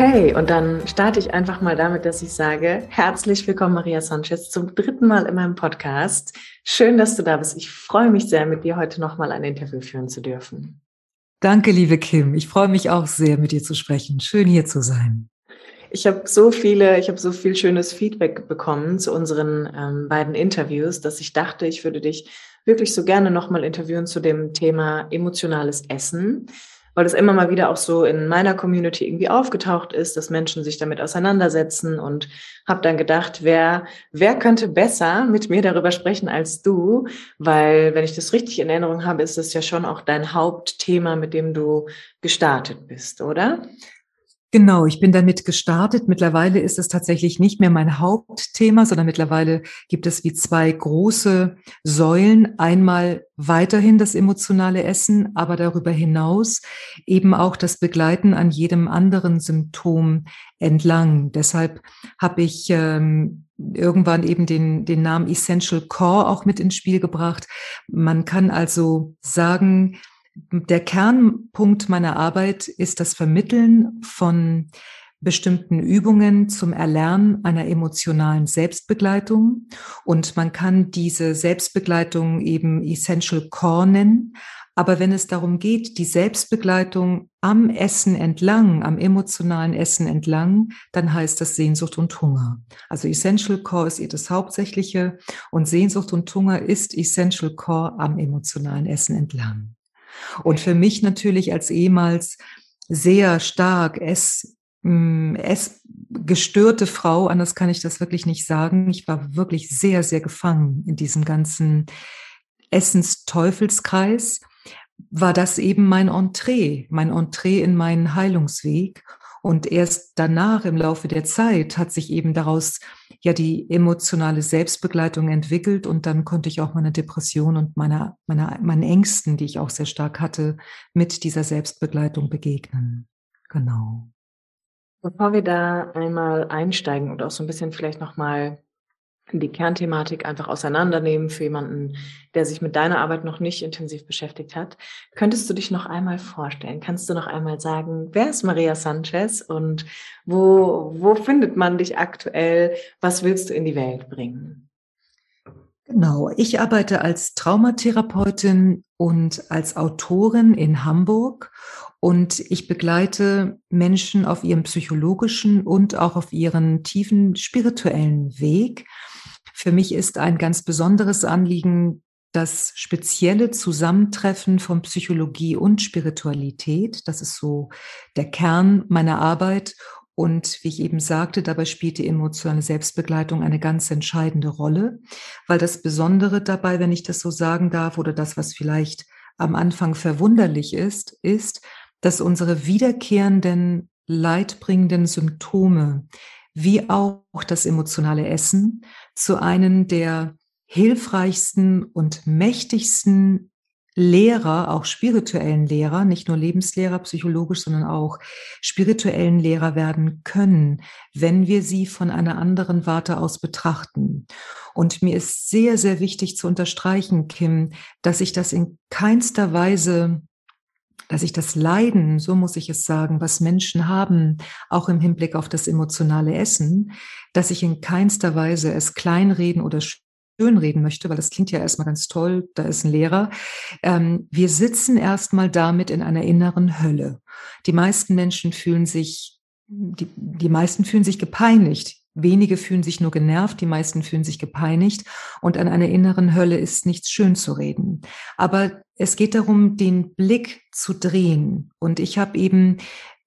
Okay, und dann starte ich einfach mal damit, dass ich sage, herzlich willkommen, Maria Sanchez, zum dritten Mal in meinem Podcast. Schön, dass du da bist. Ich freue mich sehr, mit dir heute nochmal ein Interview führen zu dürfen. Danke, liebe Kim. Ich freue mich auch sehr, mit dir zu sprechen. Schön, hier zu sein. Ich habe so viele, ich habe so viel schönes Feedback bekommen zu unseren ähm, beiden Interviews, dass ich dachte, ich würde dich wirklich so gerne nochmal interviewen zu dem Thema emotionales Essen weil es immer mal wieder auch so in meiner Community irgendwie aufgetaucht ist, dass Menschen sich damit auseinandersetzen und habe dann gedacht, wer, wer könnte besser mit mir darüber sprechen als du, weil wenn ich das richtig in Erinnerung habe, ist das ja schon auch dein Hauptthema, mit dem du gestartet bist, oder? Genau, ich bin damit gestartet. Mittlerweile ist es tatsächlich nicht mehr mein Hauptthema, sondern mittlerweile gibt es wie zwei große Säulen. Einmal weiterhin das emotionale Essen, aber darüber hinaus eben auch das Begleiten an jedem anderen Symptom entlang. Deshalb habe ich ähm, irgendwann eben den, den Namen Essential Core auch mit ins Spiel gebracht. Man kann also sagen, der Kernpunkt meiner Arbeit ist das Vermitteln von bestimmten Übungen zum Erlernen einer emotionalen Selbstbegleitung. Und man kann diese Selbstbegleitung eben Essential Core nennen. Aber wenn es darum geht, die Selbstbegleitung am Essen entlang, am emotionalen Essen entlang, dann heißt das Sehnsucht und Hunger. Also Essential Core ist ihr das Hauptsächliche und Sehnsucht und Hunger ist Essential Core am emotionalen Essen entlang. Und für mich natürlich als ehemals sehr stark es mm, es gestörte Frau, anders kann ich das wirklich nicht sagen. Ich war wirklich sehr, sehr gefangen in diesem ganzen Essensteufelskreis. War das eben mein Entree, mein Entree in meinen Heilungsweg. Und erst danach im Laufe der Zeit hat sich eben daraus ja die emotionale Selbstbegleitung entwickelt und dann konnte ich auch meine Depression und meine, meine, meinen Ängsten, die ich auch sehr stark hatte, mit dieser Selbstbegleitung begegnen. Genau. Bevor wir da einmal einsteigen und auch so ein bisschen vielleicht nochmal die Kernthematik einfach auseinandernehmen für jemanden, der sich mit deiner Arbeit noch nicht intensiv beschäftigt hat. Könntest du dich noch einmal vorstellen? Kannst du noch einmal sagen, wer ist Maria Sanchez und wo, wo findet man dich aktuell? Was willst du in die Welt bringen? Genau, ich arbeite als Traumatherapeutin und als Autorin in Hamburg und ich begleite Menschen auf ihrem psychologischen und auch auf ihren tiefen spirituellen Weg. Für mich ist ein ganz besonderes Anliegen das spezielle Zusammentreffen von Psychologie und Spiritualität. Das ist so der Kern meiner Arbeit. Und wie ich eben sagte, dabei spielt die emotionale Selbstbegleitung eine ganz entscheidende Rolle, weil das Besondere dabei, wenn ich das so sagen darf, oder das, was vielleicht am Anfang verwunderlich ist, ist, dass unsere wiederkehrenden, leidbringenden Symptome, wie auch das emotionale Essen, zu einem der hilfreichsten und mächtigsten Lehrer, auch spirituellen Lehrer, nicht nur Lebenslehrer, psychologisch, sondern auch spirituellen Lehrer werden können, wenn wir sie von einer anderen Warte aus betrachten. Und mir ist sehr, sehr wichtig zu unterstreichen, Kim, dass ich das in keinster Weise dass ich das Leiden, so muss ich es sagen, was Menschen haben, auch im Hinblick auf das emotionale Essen, dass ich in keinster Weise es kleinreden oder schönreden möchte, weil das klingt ja erstmal ganz toll, da ist ein Lehrer. Ähm, wir sitzen erstmal damit in einer inneren Hölle. Die meisten Menschen fühlen sich, die, die meisten fühlen sich gepeinigt. Wenige fühlen sich nur genervt, die meisten fühlen sich gepeinigt und an einer inneren Hölle ist nichts schön zu reden. Aber es geht darum, den Blick zu drehen. Und ich habe eben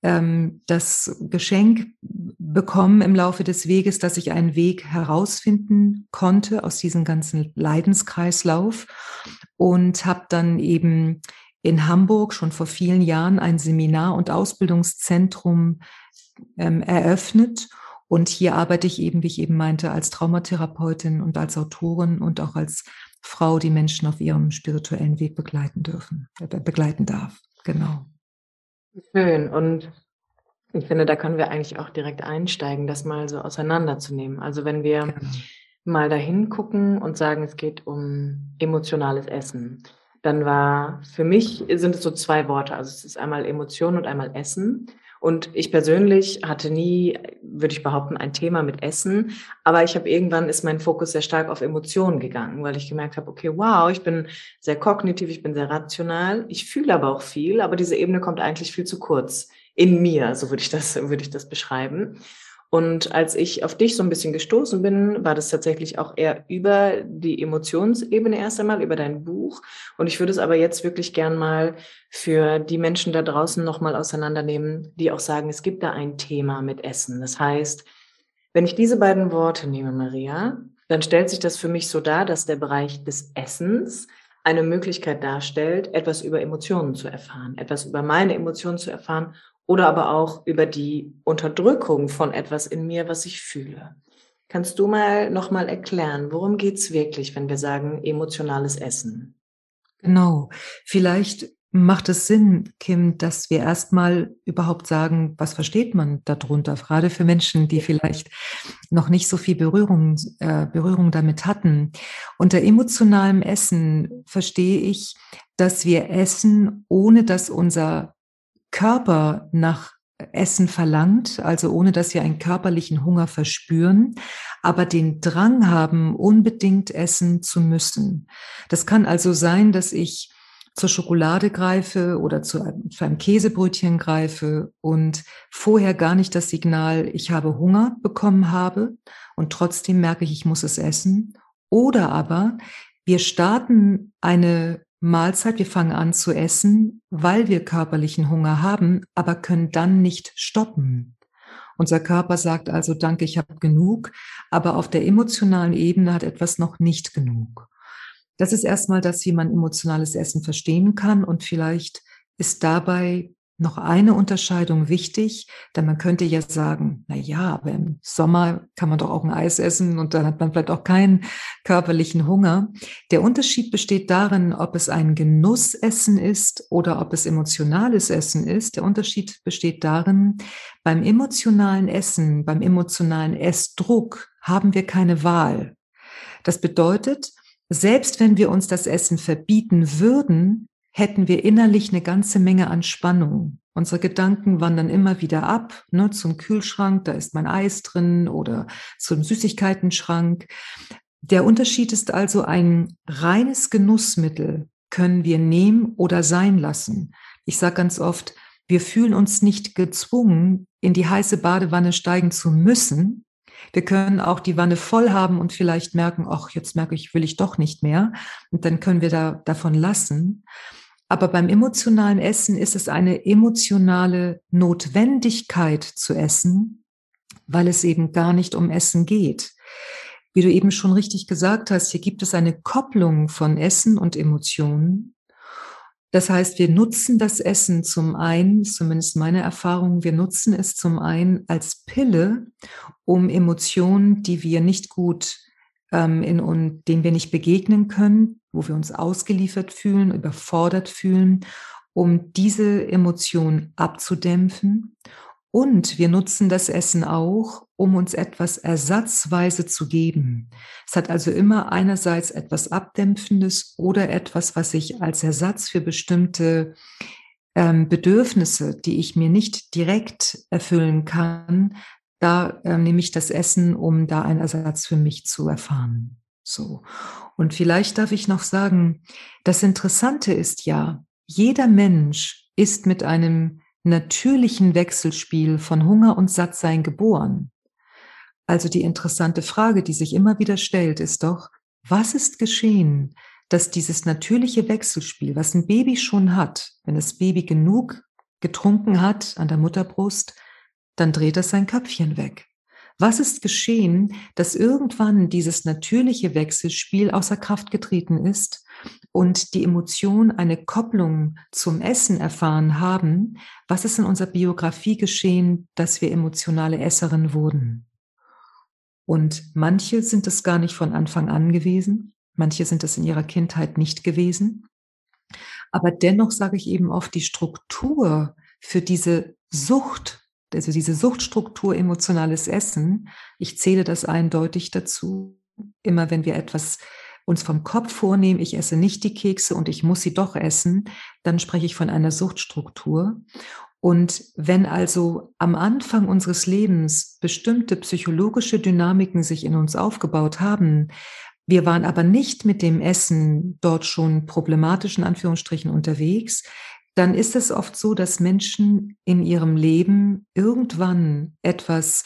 ähm, das Geschenk bekommen im Laufe des Weges, dass ich einen Weg herausfinden konnte aus diesem ganzen Leidenskreislauf und habe dann eben in Hamburg schon vor vielen Jahren ein Seminar- und Ausbildungszentrum ähm, eröffnet. Und hier arbeite ich eben, wie ich eben meinte, als Traumatherapeutin und als Autorin und auch als Frau, die Menschen auf ihrem spirituellen Weg begleiten dürfen, äh, begleiten darf. Genau. Schön. Und ich finde, da können wir eigentlich auch direkt einsteigen, das mal so auseinanderzunehmen. Also wenn wir genau. mal dahin gucken und sagen, es geht um emotionales Essen, dann war für mich sind es so zwei Worte. Also es ist einmal Emotion und einmal Essen. Und ich persönlich hatte nie, würde ich behaupten, ein Thema mit Essen. Aber ich habe irgendwann ist mein Fokus sehr stark auf Emotionen gegangen, weil ich gemerkt habe, okay, wow, ich bin sehr kognitiv, ich bin sehr rational, ich fühle aber auch viel, aber diese Ebene kommt eigentlich viel zu kurz in mir, so würde ich das, würde ich das beschreiben. Und als ich auf dich so ein bisschen gestoßen bin, war das tatsächlich auch eher über die Emotionsebene erst einmal, über dein Buch. Und ich würde es aber jetzt wirklich gern mal für die Menschen da draußen nochmal auseinandernehmen, die auch sagen, es gibt da ein Thema mit Essen. Das heißt, wenn ich diese beiden Worte nehme, Maria, dann stellt sich das für mich so dar, dass der Bereich des Essens eine Möglichkeit darstellt, etwas über Emotionen zu erfahren, etwas über meine Emotionen zu erfahren oder aber auch über die Unterdrückung von etwas in mir, was ich fühle. Kannst du mal nochmal erklären, worum geht's wirklich, wenn wir sagen emotionales Essen? Genau. Vielleicht macht es Sinn, Kim, dass wir erstmal überhaupt sagen, was versteht man darunter, gerade für Menschen, die vielleicht noch nicht so viel Berührung, äh, Berührung damit hatten. Unter emotionalem Essen verstehe ich, dass wir essen, ohne dass unser Körper nach Essen verlangt, also ohne dass wir einen körperlichen Hunger verspüren, aber den Drang haben, unbedingt essen zu müssen. Das kann also sein, dass ich zur Schokolade greife oder zu einem, zu einem Käsebrötchen greife und vorher gar nicht das Signal, ich habe Hunger bekommen habe und trotzdem merke ich, ich muss es essen. Oder aber wir starten eine Mahlzeit, wir fangen an zu essen, weil wir körperlichen Hunger haben, aber können dann nicht stoppen. Unser Körper sagt also, danke, ich habe genug, aber auf der emotionalen Ebene hat etwas noch nicht genug. Das ist erstmal das, wie man emotionales Essen verstehen kann und vielleicht ist dabei noch eine Unterscheidung wichtig, denn man könnte ja sagen, na ja, aber im Sommer kann man doch auch ein Eis essen und dann hat man vielleicht auch keinen körperlichen Hunger. Der Unterschied besteht darin, ob es ein Genussessen ist oder ob es emotionales Essen ist. Der Unterschied besteht darin, beim emotionalen Essen, beim emotionalen Essdruck haben wir keine Wahl. Das bedeutet, selbst wenn wir uns das Essen verbieten würden, hätten wir innerlich eine ganze Menge an Spannung. Unsere Gedanken wandern immer wieder ab, ne, zum Kühlschrank, da ist mein Eis drin oder zum Süßigkeitenschrank. Der Unterschied ist also ein reines Genussmittel können wir nehmen oder sein lassen. Ich sage ganz oft, wir fühlen uns nicht gezwungen, in die heiße Badewanne steigen zu müssen. Wir können auch die Wanne voll haben und vielleicht merken, ach, jetzt merke ich, will ich doch nicht mehr. Und dann können wir da davon lassen. Aber beim emotionalen Essen ist es eine emotionale Notwendigkeit zu essen, weil es eben gar nicht um Essen geht. Wie du eben schon richtig gesagt hast, hier gibt es eine Kopplung von Essen und Emotionen. Das heißt, wir nutzen das Essen zum einen, zumindest meine Erfahrung, wir nutzen es zum einen als Pille, um Emotionen, die wir nicht gut ähm, in, und denen wir nicht begegnen können, wo wir uns ausgeliefert fühlen, überfordert fühlen, um diese Emotion abzudämpfen. Und wir nutzen das Essen auch, um uns etwas ersatzweise zu geben. Es hat also immer einerseits etwas Abdämpfendes oder etwas, was ich als Ersatz für bestimmte ähm, Bedürfnisse, die ich mir nicht direkt erfüllen kann, da äh, nehme ich das Essen, um da einen Ersatz für mich zu erfahren. So. Und vielleicht darf ich noch sagen, das Interessante ist ja, jeder Mensch ist mit einem natürlichen Wechselspiel von Hunger und Sattsein geboren. Also die interessante Frage, die sich immer wieder stellt, ist doch, was ist geschehen, dass dieses natürliche Wechselspiel, was ein Baby schon hat, wenn das Baby genug getrunken hat an der Mutterbrust, dann dreht es sein Köpfchen weg. Was ist geschehen, dass irgendwann dieses natürliche Wechselspiel außer Kraft getreten ist und die Emotionen eine Kopplung zum Essen erfahren haben? Was ist in unserer Biografie geschehen, dass wir emotionale Esserin wurden? Und manche sind es gar nicht von Anfang an gewesen, manche sind es in ihrer Kindheit nicht gewesen. Aber dennoch sage ich eben oft, die Struktur für diese Sucht, also diese Suchtstruktur emotionales Essen, ich zähle das eindeutig dazu. Immer wenn wir etwas uns vom Kopf vornehmen, ich esse nicht die Kekse und ich muss sie doch essen, dann spreche ich von einer Suchtstruktur. Und wenn also am Anfang unseres Lebens bestimmte psychologische Dynamiken sich in uns aufgebaut haben, wir waren aber nicht mit dem Essen dort schon problematischen Anführungsstrichen unterwegs, dann ist es oft so, dass Menschen in ihrem Leben irgendwann etwas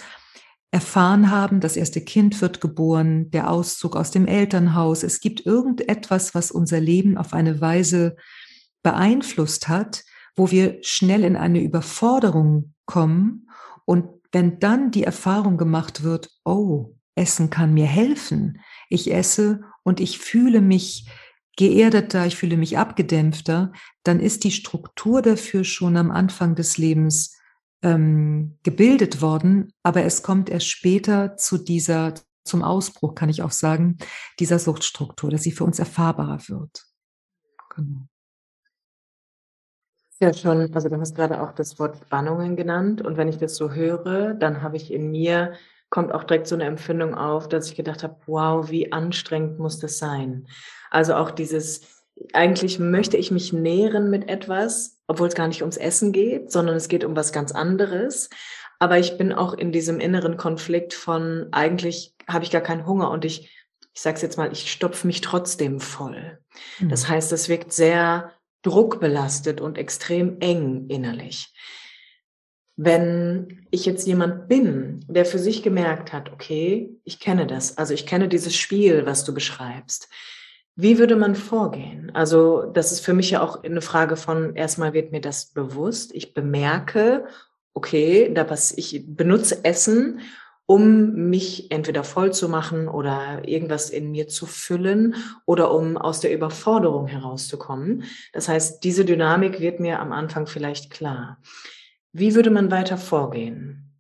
erfahren haben, das erste Kind wird geboren, der Auszug aus dem Elternhaus. Es gibt irgendetwas, was unser Leben auf eine Weise beeinflusst hat, wo wir schnell in eine Überforderung kommen. Und wenn dann die Erfahrung gemacht wird, oh, Essen kann mir helfen. Ich esse und ich fühle mich geerdeter, ich fühle mich abgedämpfter, dann ist die Struktur dafür schon am Anfang des Lebens ähm, gebildet worden, aber es kommt erst später zu dieser, zum Ausbruch, kann ich auch sagen, dieser Suchtstruktur, dass sie für uns erfahrbarer wird. Genau. Ja, schon, also du hast gerade auch das Wort Spannungen genannt und wenn ich das so höre, dann habe ich in mir, kommt auch direkt so eine Empfindung auf, dass ich gedacht habe, wow, wie anstrengend muss das sein. Also auch dieses, eigentlich möchte ich mich nähren mit etwas, obwohl es gar nicht ums Essen geht, sondern es geht um was ganz anderes. Aber ich bin auch in diesem inneren Konflikt von, eigentlich habe ich gar keinen Hunger und ich, ich sage es jetzt mal, ich stopfe mich trotzdem voll. Mhm. Das heißt, es wirkt sehr druckbelastet und extrem eng innerlich. Wenn ich jetzt jemand bin, der für sich gemerkt hat, okay, ich kenne das, also ich kenne dieses Spiel, was du beschreibst, wie würde man vorgehen? Also das ist für mich ja auch eine Frage von, erstmal wird mir das bewusst, ich bemerke, okay, da was ich benutze Essen, um mich entweder voll zu machen oder irgendwas in mir zu füllen oder um aus der Überforderung herauszukommen. Das heißt, diese Dynamik wird mir am Anfang vielleicht klar. Wie würde man weiter vorgehen?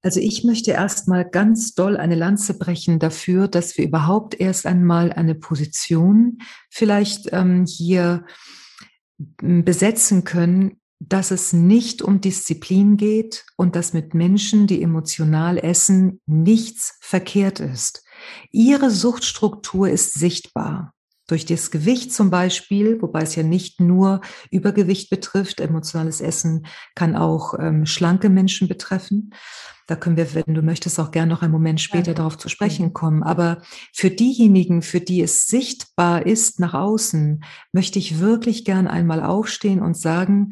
Also ich möchte erstmal ganz doll eine Lanze brechen dafür, dass wir überhaupt erst einmal eine Position vielleicht ähm, hier besetzen können, dass es nicht um Disziplin geht und dass mit Menschen, die emotional essen, nichts verkehrt ist. Ihre Suchtstruktur ist sichtbar durch das Gewicht zum Beispiel, wobei es ja nicht nur Übergewicht betrifft, emotionales Essen kann auch ähm, schlanke Menschen betreffen. Da können wir, wenn du möchtest, auch gerne noch einen Moment später ja. darauf zu sprechen mhm. kommen. Aber für diejenigen, für die es sichtbar ist nach außen, möchte ich wirklich gern einmal aufstehen und sagen,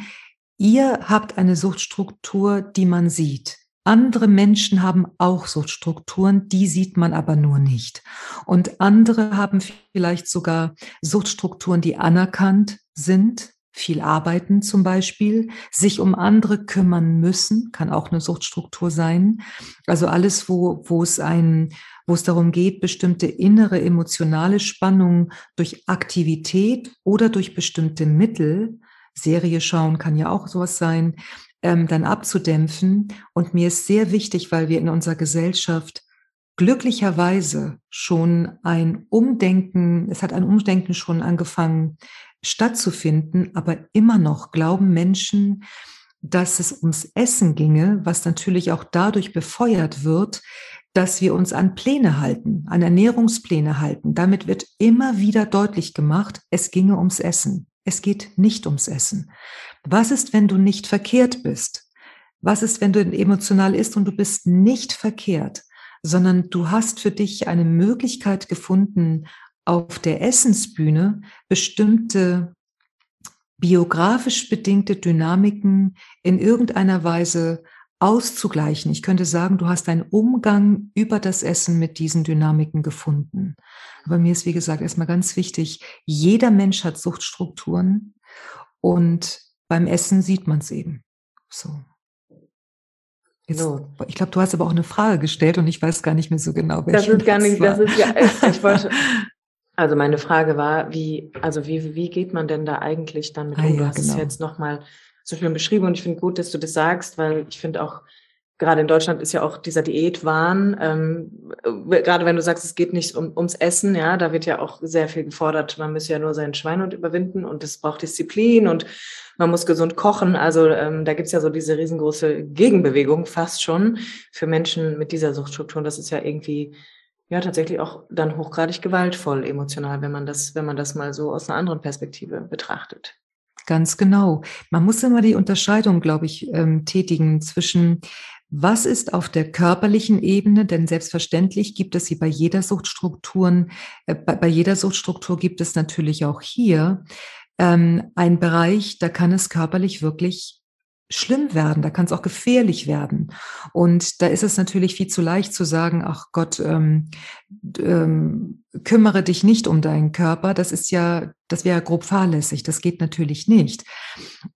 ihr habt eine Suchtstruktur, die man sieht. Andere Menschen haben auch Suchtstrukturen, die sieht man aber nur nicht. Und andere haben vielleicht sogar Suchtstrukturen, die anerkannt sind, viel arbeiten zum Beispiel, sich um andere kümmern müssen, kann auch eine Suchtstruktur sein. Also alles, wo, wo es ein, wo es darum geht, bestimmte innere emotionale Spannungen durch Aktivität oder durch bestimmte Mittel, Serie schauen kann ja auch sowas sein, ähm, dann abzudämpfen. Und mir ist sehr wichtig, weil wir in unserer Gesellschaft glücklicherweise schon ein Umdenken, es hat ein Umdenken schon angefangen stattzufinden, aber immer noch glauben Menschen, dass es ums Essen ginge, was natürlich auch dadurch befeuert wird, dass wir uns an Pläne halten, an Ernährungspläne halten. Damit wird immer wieder deutlich gemacht, es ginge ums Essen. Es geht nicht ums Essen. Was ist, wenn du nicht verkehrt bist? Was ist, wenn du emotional isst und du bist nicht verkehrt, sondern du hast für dich eine Möglichkeit gefunden, auf der Essensbühne bestimmte biografisch bedingte Dynamiken in irgendeiner Weise auszugleichen. Ich könnte sagen, du hast einen Umgang über das Essen mit diesen Dynamiken gefunden. Aber mir ist, wie gesagt, erstmal ganz wichtig, jeder Mensch hat Suchtstrukturen und beim Essen sieht man es eben. So. Jetzt, no. Ich glaube, du hast aber auch eine Frage gestellt und ich weiß gar nicht mehr so genau, welche. Das ist gar nicht, das, das ist ja, ich wollte, also meine Frage war, wie, also wie, wie geht man denn da eigentlich dann mit ah, um? Du ja, hast genau. es jetzt nochmal so schön beschrieben und ich finde gut, dass du das sagst, weil ich finde auch, gerade in Deutschland ist ja auch dieser Diätwahn, ähm, gerade wenn du sagst, es geht nicht um, ums Essen, ja, da wird ja auch sehr viel gefordert, man müsse ja nur seinen Schweinhund überwinden und es braucht Disziplin und man muss gesund kochen. Also ähm, da gibt's ja so diese riesengroße Gegenbewegung fast schon für Menschen mit dieser Suchtstruktur. Und das ist ja irgendwie ja tatsächlich auch dann hochgradig gewaltvoll emotional, wenn man das, wenn man das mal so aus einer anderen Perspektive betrachtet. Ganz genau. Man muss immer die Unterscheidung, glaube ich, ähm, tätigen zwischen was ist auf der körperlichen Ebene? Denn selbstverständlich gibt es sie bei jeder Suchtstrukturen, äh, bei, jeder Suchtstruktur gibt es natürlich auch hier ähm, ein Bereich, da kann es körperlich wirklich schlimm werden, da kann es auch gefährlich werden. Und da ist es natürlich viel zu leicht zu sagen, ach Gott, ähm, ähm, kümmere dich nicht um deinen Körper. Das ist ja, das wäre grob fahrlässig. Das geht natürlich nicht.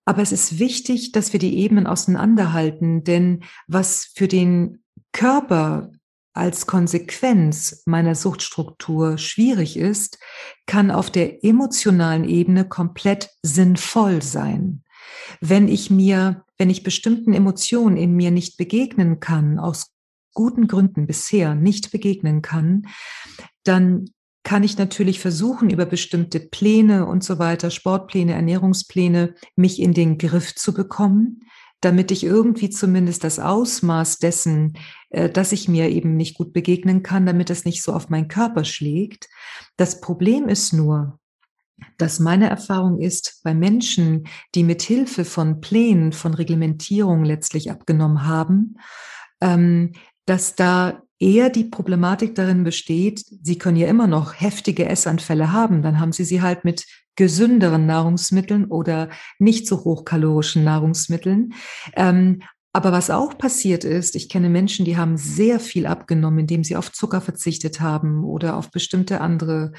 Aber es ist wichtig, dass wir die Ebenen auseinanderhalten, denn was für den Körper als Konsequenz meiner Suchtstruktur schwierig ist, kann auf der emotionalen Ebene komplett sinnvoll sein. Wenn ich mir, wenn ich bestimmten Emotionen in mir nicht begegnen kann, aus guten Gründen bisher nicht begegnen kann, dann kann ich natürlich versuchen, über bestimmte Pläne und so weiter, Sportpläne, Ernährungspläne, mich in den Griff zu bekommen damit ich irgendwie zumindest das Ausmaß dessen, äh, dass ich mir eben nicht gut begegnen kann, damit es nicht so auf meinen Körper schlägt. Das Problem ist nur, dass meine Erfahrung ist, bei Menschen, die mit Hilfe von Plänen, von Reglementierung letztlich abgenommen haben, ähm, dass da eher die Problematik darin besteht, sie können ja immer noch heftige Essanfälle haben, dann haben sie sie halt mit gesünderen Nahrungsmitteln oder nicht so hochkalorischen Nahrungsmitteln. Ähm, aber was auch passiert ist, ich kenne Menschen, die haben sehr viel abgenommen, indem sie auf Zucker verzichtet haben oder auf bestimmte andere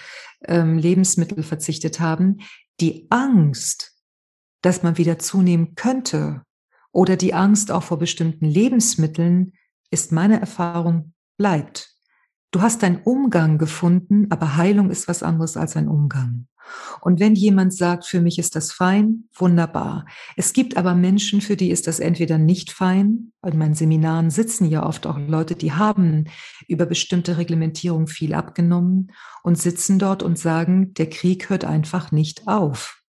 ähm, Lebensmittel verzichtet haben. Die Angst, dass man wieder zunehmen könnte oder die Angst auch vor bestimmten Lebensmitteln, ist meine Erfahrung, bleibt. Du hast deinen Umgang gefunden, aber Heilung ist was anderes als ein Umgang. Und wenn jemand sagt, für mich ist das fein, wunderbar. Es gibt aber Menschen, für die ist das entweder nicht fein. In meinen Seminaren sitzen ja oft auch Leute, die haben über bestimmte Reglementierung viel abgenommen und sitzen dort und sagen, der Krieg hört einfach nicht auf.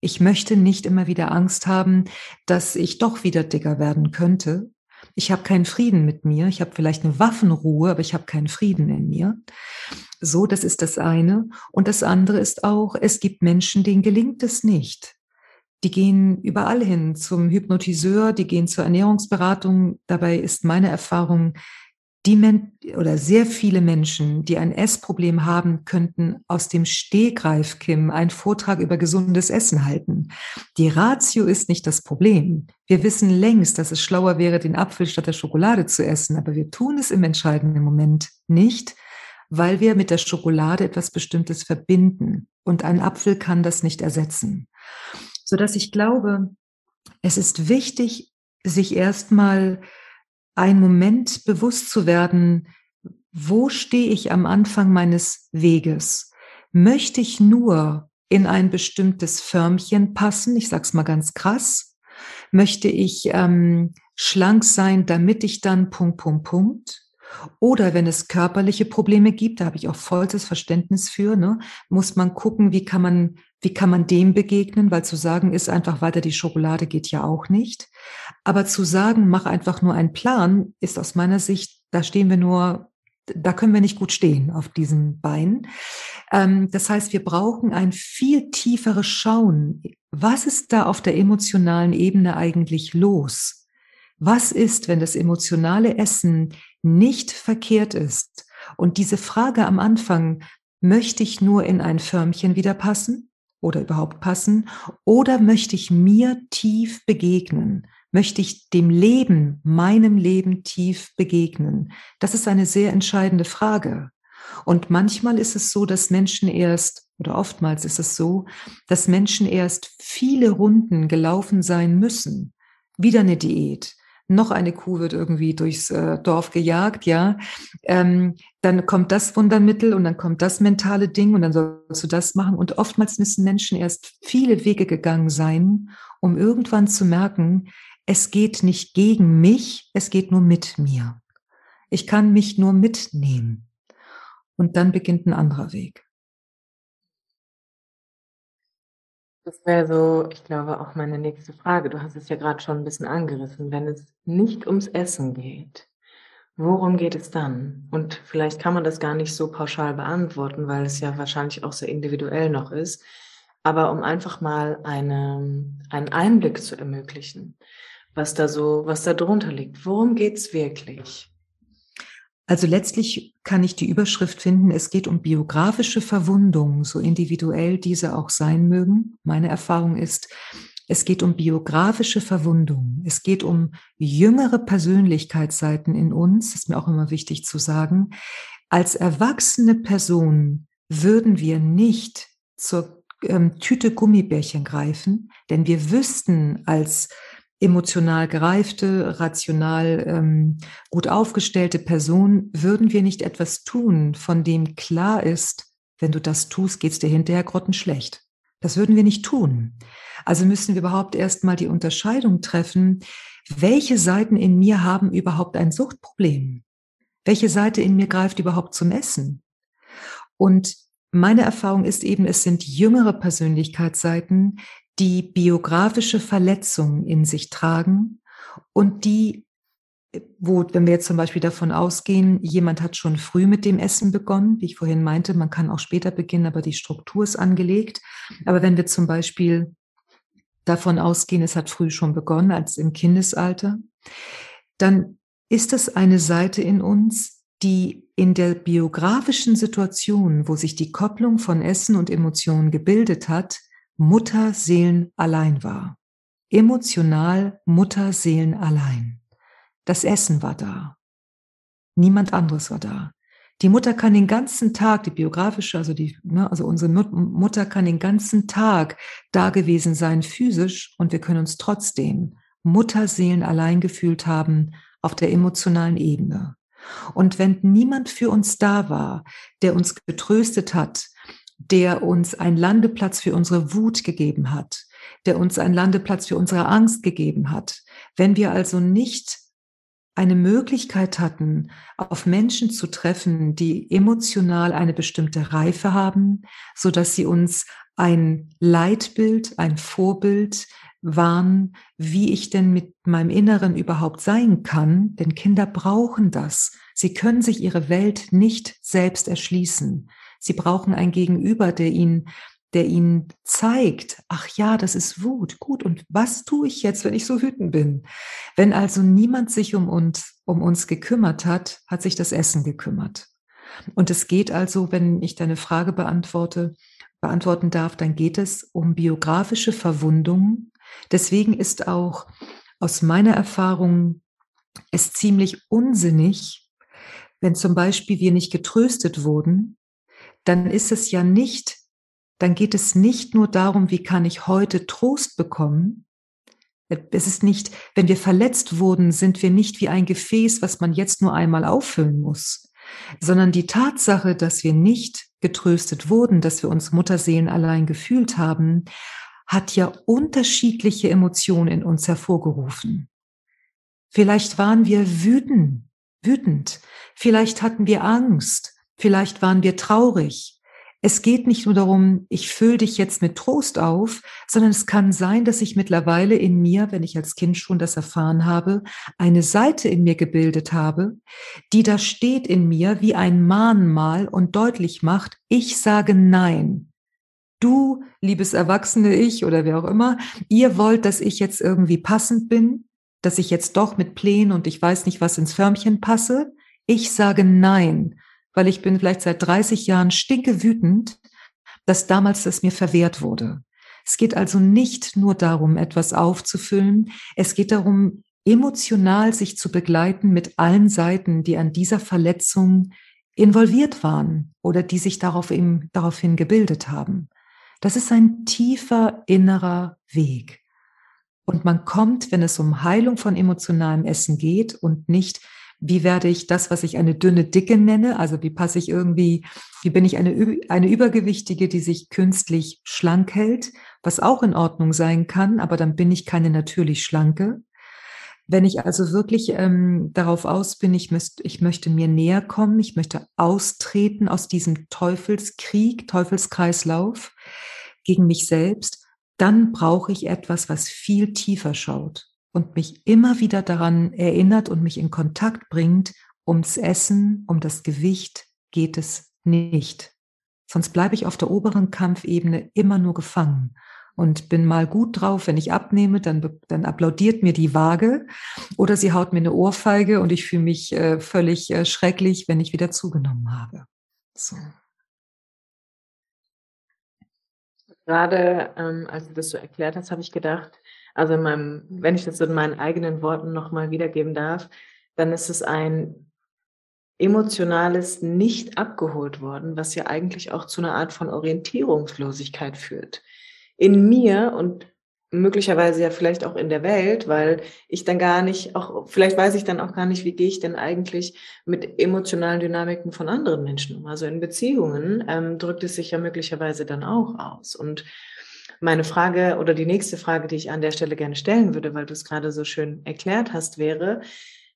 Ich möchte nicht immer wieder Angst haben, dass ich doch wieder dicker werden könnte. Ich habe keinen Frieden mit mir. Ich habe vielleicht eine Waffenruhe, aber ich habe keinen Frieden in mir. So, das ist das eine. Und das andere ist auch, es gibt Menschen, denen gelingt es nicht. Die gehen überall hin zum Hypnotiseur, die gehen zur Ernährungsberatung. Dabei ist meine Erfahrung, die Men oder sehr viele Menschen, die ein Essproblem haben, könnten aus dem Stehgreif, Kim, einen Vortrag über gesundes Essen halten. Die Ratio ist nicht das Problem. Wir wissen längst, dass es schlauer wäre, den Apfel statt der Schokolade zu essen, aber wir tun es im entscheidenden Moment nicht, weil wir mit der Schokolade etwas Bestimmtes verbinden. Und ein Apfel kann das nicht ersetzen. Sodass ich glaube, es ist wichtig, sich erstmal einen Moment bewusst zu werden, wo stehe ich am Anfang meines Weges? Möchte ich nur in ein bestimmtes Förmchen passen? Ich sag's mal ganz krass. Möchte ich ähm, schlank sein, damit ich dann Punkt, Punkt, Punkt? Oder wenn es körperliche Probleme gibt, da habe ich auch vollstes Verständnis für, ne, muss man gucken, wie kann man, wie kann man dem begegnen, weil zu sagen ist einfach weiter die Schokolade geht ja auch nicht. Aber zu sagen, mach einfach nur einen Plan, ist aus meiner Sicht, da stehen wir nur, da können wir nicht gut stehen auf diesen Beinen. Ähm, das heißt, wir brauchen ein viel tieferes Schauen. Was ist da auf der emotionalen Ebene eigentlich los? Was ist, wenn das emotionale Essen nicht verkehrt ist? Und diese Frage am Anfang, möchte ich nur in ein Förmchen wieder passen oder überhaupt passen? Oder möchte ich mir tief begegnen? Möchte ich dem Leben, meinem Leben tief begegnen? Das ist eine sehr entscheidende Frage. Und manchmal ist es so, dass Menschen erst, oder oftmals ist es so, dass Menschen erst viele Runden gelaufen sein müssen. Wieder eine Diät, noch eine Kuh wird irgendwie durchs äh, Dorf gejagt, ja. Ähm, dann kommt das Wundermittel und dann kommt das mentale Ding und dann sollst du das machen. Und oftmals müssen Menschen erst viele Wege gegangen sein, um irgendwann zu merken, es geht nicht gegen mich, es geht nur mit mir. Ich kann mich nur mitnehmen. Und dann beginnt ein anderer Weg. Das wäre so, ich glaube, auch meine nächste Frage. Du hast es ja gerade schon ein bisschen angerissen. Wenn es nicht ums Essen geht, worum geht es dann? Und vielleicht kann man das gar nicht so pauschal beantworten, weil es ja wahrscheinlich auch sehr individuell noch ist. Aber um einfach mal eine, einen Einblick zu ermöglichen, was da so, was da drunter liegt. Worum geht's wirklich? Also letztlich kann ich die Überschrift finden, es geht um biografische Verwundungen, so individuell diese auch sein mögen. Meine Erfahrung ist, es geht um biografische Verwundungen. Es geht um jüngere Persönlichkeitsseiten in uns, ist mir auch immer wichtig zu sagen. Als erwachsene Person würden wir nicht zur ähm, Tüte Gummibärchen greifen, denn wir wüssten als emotional gereifte, rational ähm, gut aufgestellte Person, würden wir nicht etwas tun, von dem klar ist, wenn du das tust, geht's dir hinterher grottenschlecht. Das würden wir nicht tun. Also müssen wir überhaupt erstmal die Unterscheidung treffen, welche Seiten in mir haben überhaupt ein Suchtproblem? Welche Seite in mir greift überhaupt zum Essen? Und meine Erfahrung ist eben, es sind jüngere Persönlichkeitsseiten, die biografische Verletzungen in sich tragen und die, wo, wenn wir jetzt zum Beispiel davon ausgehen, jemand hat schon früh mit dem Essen begonnen, wie ich vorhin meinte, man kann auch später beginnen, aber die Struktur ist angelegt. Aber wenn wir zum Beispiel davon ausgehen, es hat früh schon begonnen, als im Kindesalter, dann ist das eine Seite in uns, die in der biografischen Situation, wo sich die Kopplung von Essen und Emotionen gebildet hat, Mutterseelen allein war. Emotional Mutterseelen allein. Das Essen war da. Niemand anderes war da. Die Mutter kann den ganzen Tag, die biografische, also die, ne, also unsere Mutter kann den ganzen Tag da gewesen sein, physisch, und wir können uns trotzdem Mutterseelen allein gefühlt haben auf der emotionalen Ebene. Und wenn niemand für uns da war, der uns getröstet hat, der uns einen Landeplatz für unsere Wut gegeben hat, der uns einen Landeplatz für unsere Angst gegeben hat. Wenn wir also nicht eine Möglichkeit hatten, auf Menschen zu treffen, die emotional eine bestimmte Reife haben, so dass sie uns ein Leitbild, ein Vorbild waren, wie ich denn mit meinem Inneren überhaupt sein kann, denn Kinder brauchen das. Sie können sich ihre Welt nicht selbst erschließen. Sie brauchen ein Gegenüber, der ihnen der ihnen zeigt, ach ja, das ist Wut, gut, und was tue ich jetzt, wenn ich so wütend bin? Wenn also niemand sich um uns, um uns gekümmert hat, hat sich das Essen gekümmert. Und es geht also, wenn ich deine Frage beantworte, beantworten darf, dann geht es um biografische Verwundungen. Deswegen ist auch aus meiner Erfahrung es ziemlich unsinnig, wenn zum Beispiel wir nicht getröstet wurden, dann ist es ja nicht, dann geht es nicht nur darum, wie kann ich heute Trost bekommen. Es ist nicht, wenn wir verletzt wurden, sind wir nicht wie ein Gefäß, was man jetzt nur einmal auffüllen muss, sondern die Tatsache, dass wir nicht getröstet wurden, dass wir uns Mutterseelen allein gefühlt haben, hat ja unterschiedliche Emotionen in uns hervorgerufen. Vielleicht waren wir wütend, wütend. Vielleicht hatten wir Angst. Vielleicht waren wir traurig. Es geht nicht nur darum, ich fülle dich jetzt mit Trost auf, sondern es kann sein, dass ich mittlerweile in mir, wenn ich als Kind schon das erfahren habe, eine Seite in mir gebildet habe, die da steht in mir wie ein Mahnmal und deutlich macht, ich sage Nein. Du, liebes erwachsene Ich oder wer auch immer, ihr wollt, dass ich jetzt irgendwie passend bin, dass ich jetzt doch mit Plänen und ich weiß nicht was ins Förmchen passe. Ich sage Nein weil ich bin vielleicht seit 30 Jahren stinke wütend, dass damals das mir verwehrt wurde. Es geht also nicht nur darum, etwas aufzufüllen. Es geht darum, emotional sich zu begleiten mit allen Seiten, die an dieser Verletzung involviert waren oder die sich darauf eben, daraufhin gebildet haben. Das ist ein tiefer innerer Weg. Und man kommt, wenn es um Heilung von emotionalem Essen geht und nicht, wie werde ich das, was ich eine dünne Dicke nenne, also wie passe ich irgendwie, wie bin ich eine, eine Übergewichtige, die sich künstlich schlank hält, was auch in Ordnung sein kann, aber dann bin ich keine natürlich schlanke. Wenn ich also wirklich ähm, darauf aus bin, ich, müsst, ich möchte mir näher kommen, ich möchte austreten aus diesem Teufelskrieg, Teufelskreislauf gegen mich selbst, dann brauche ich etwas, was viel tiefer schaut und mich immer wieder daran erinnert und mich in Kontakt bringt, ums Essen, um das Gewicht geht es nicht. Sonst bleibe ich auf der oberen Kampfebene immer nur gefangen und bin mal gut drauf, wenn ich abnehme, dann, dann applaudiert mir die Waage oder sie haut mir eine Ohrfeige und ich fühle mich äh, völlig äh, schrecklich, wenn ich wieder zugenommen habe. So. Gerade ähm, als du das so erklärt hast, habe ich gedacht, also in meinem, wenn ich das in meinen eigenen Worten nochmal wiedergeben darf, dann ist es ein emotionales nicht abgeholt worden, was ja eigentlich auch zu einer Art von Orientierungslosigkeit führt. In mir und möglicherweise ja vielleicht auch in der Welt, weil ich dann gar nicht, auch vielleicht weiß ich dann auch gar nicht, wie gehe ich denn eigentlich mit emotionalen Dynamiken von anderen Menschen um. Also in Beziehungen ähm, drückt es sich ja möglicherweise dann auch aus. Und meine Frage oder die nächste Frage, die ich an der Stelle gerne stellen würde, weil du es gerade so schön erklärt hast, wäre,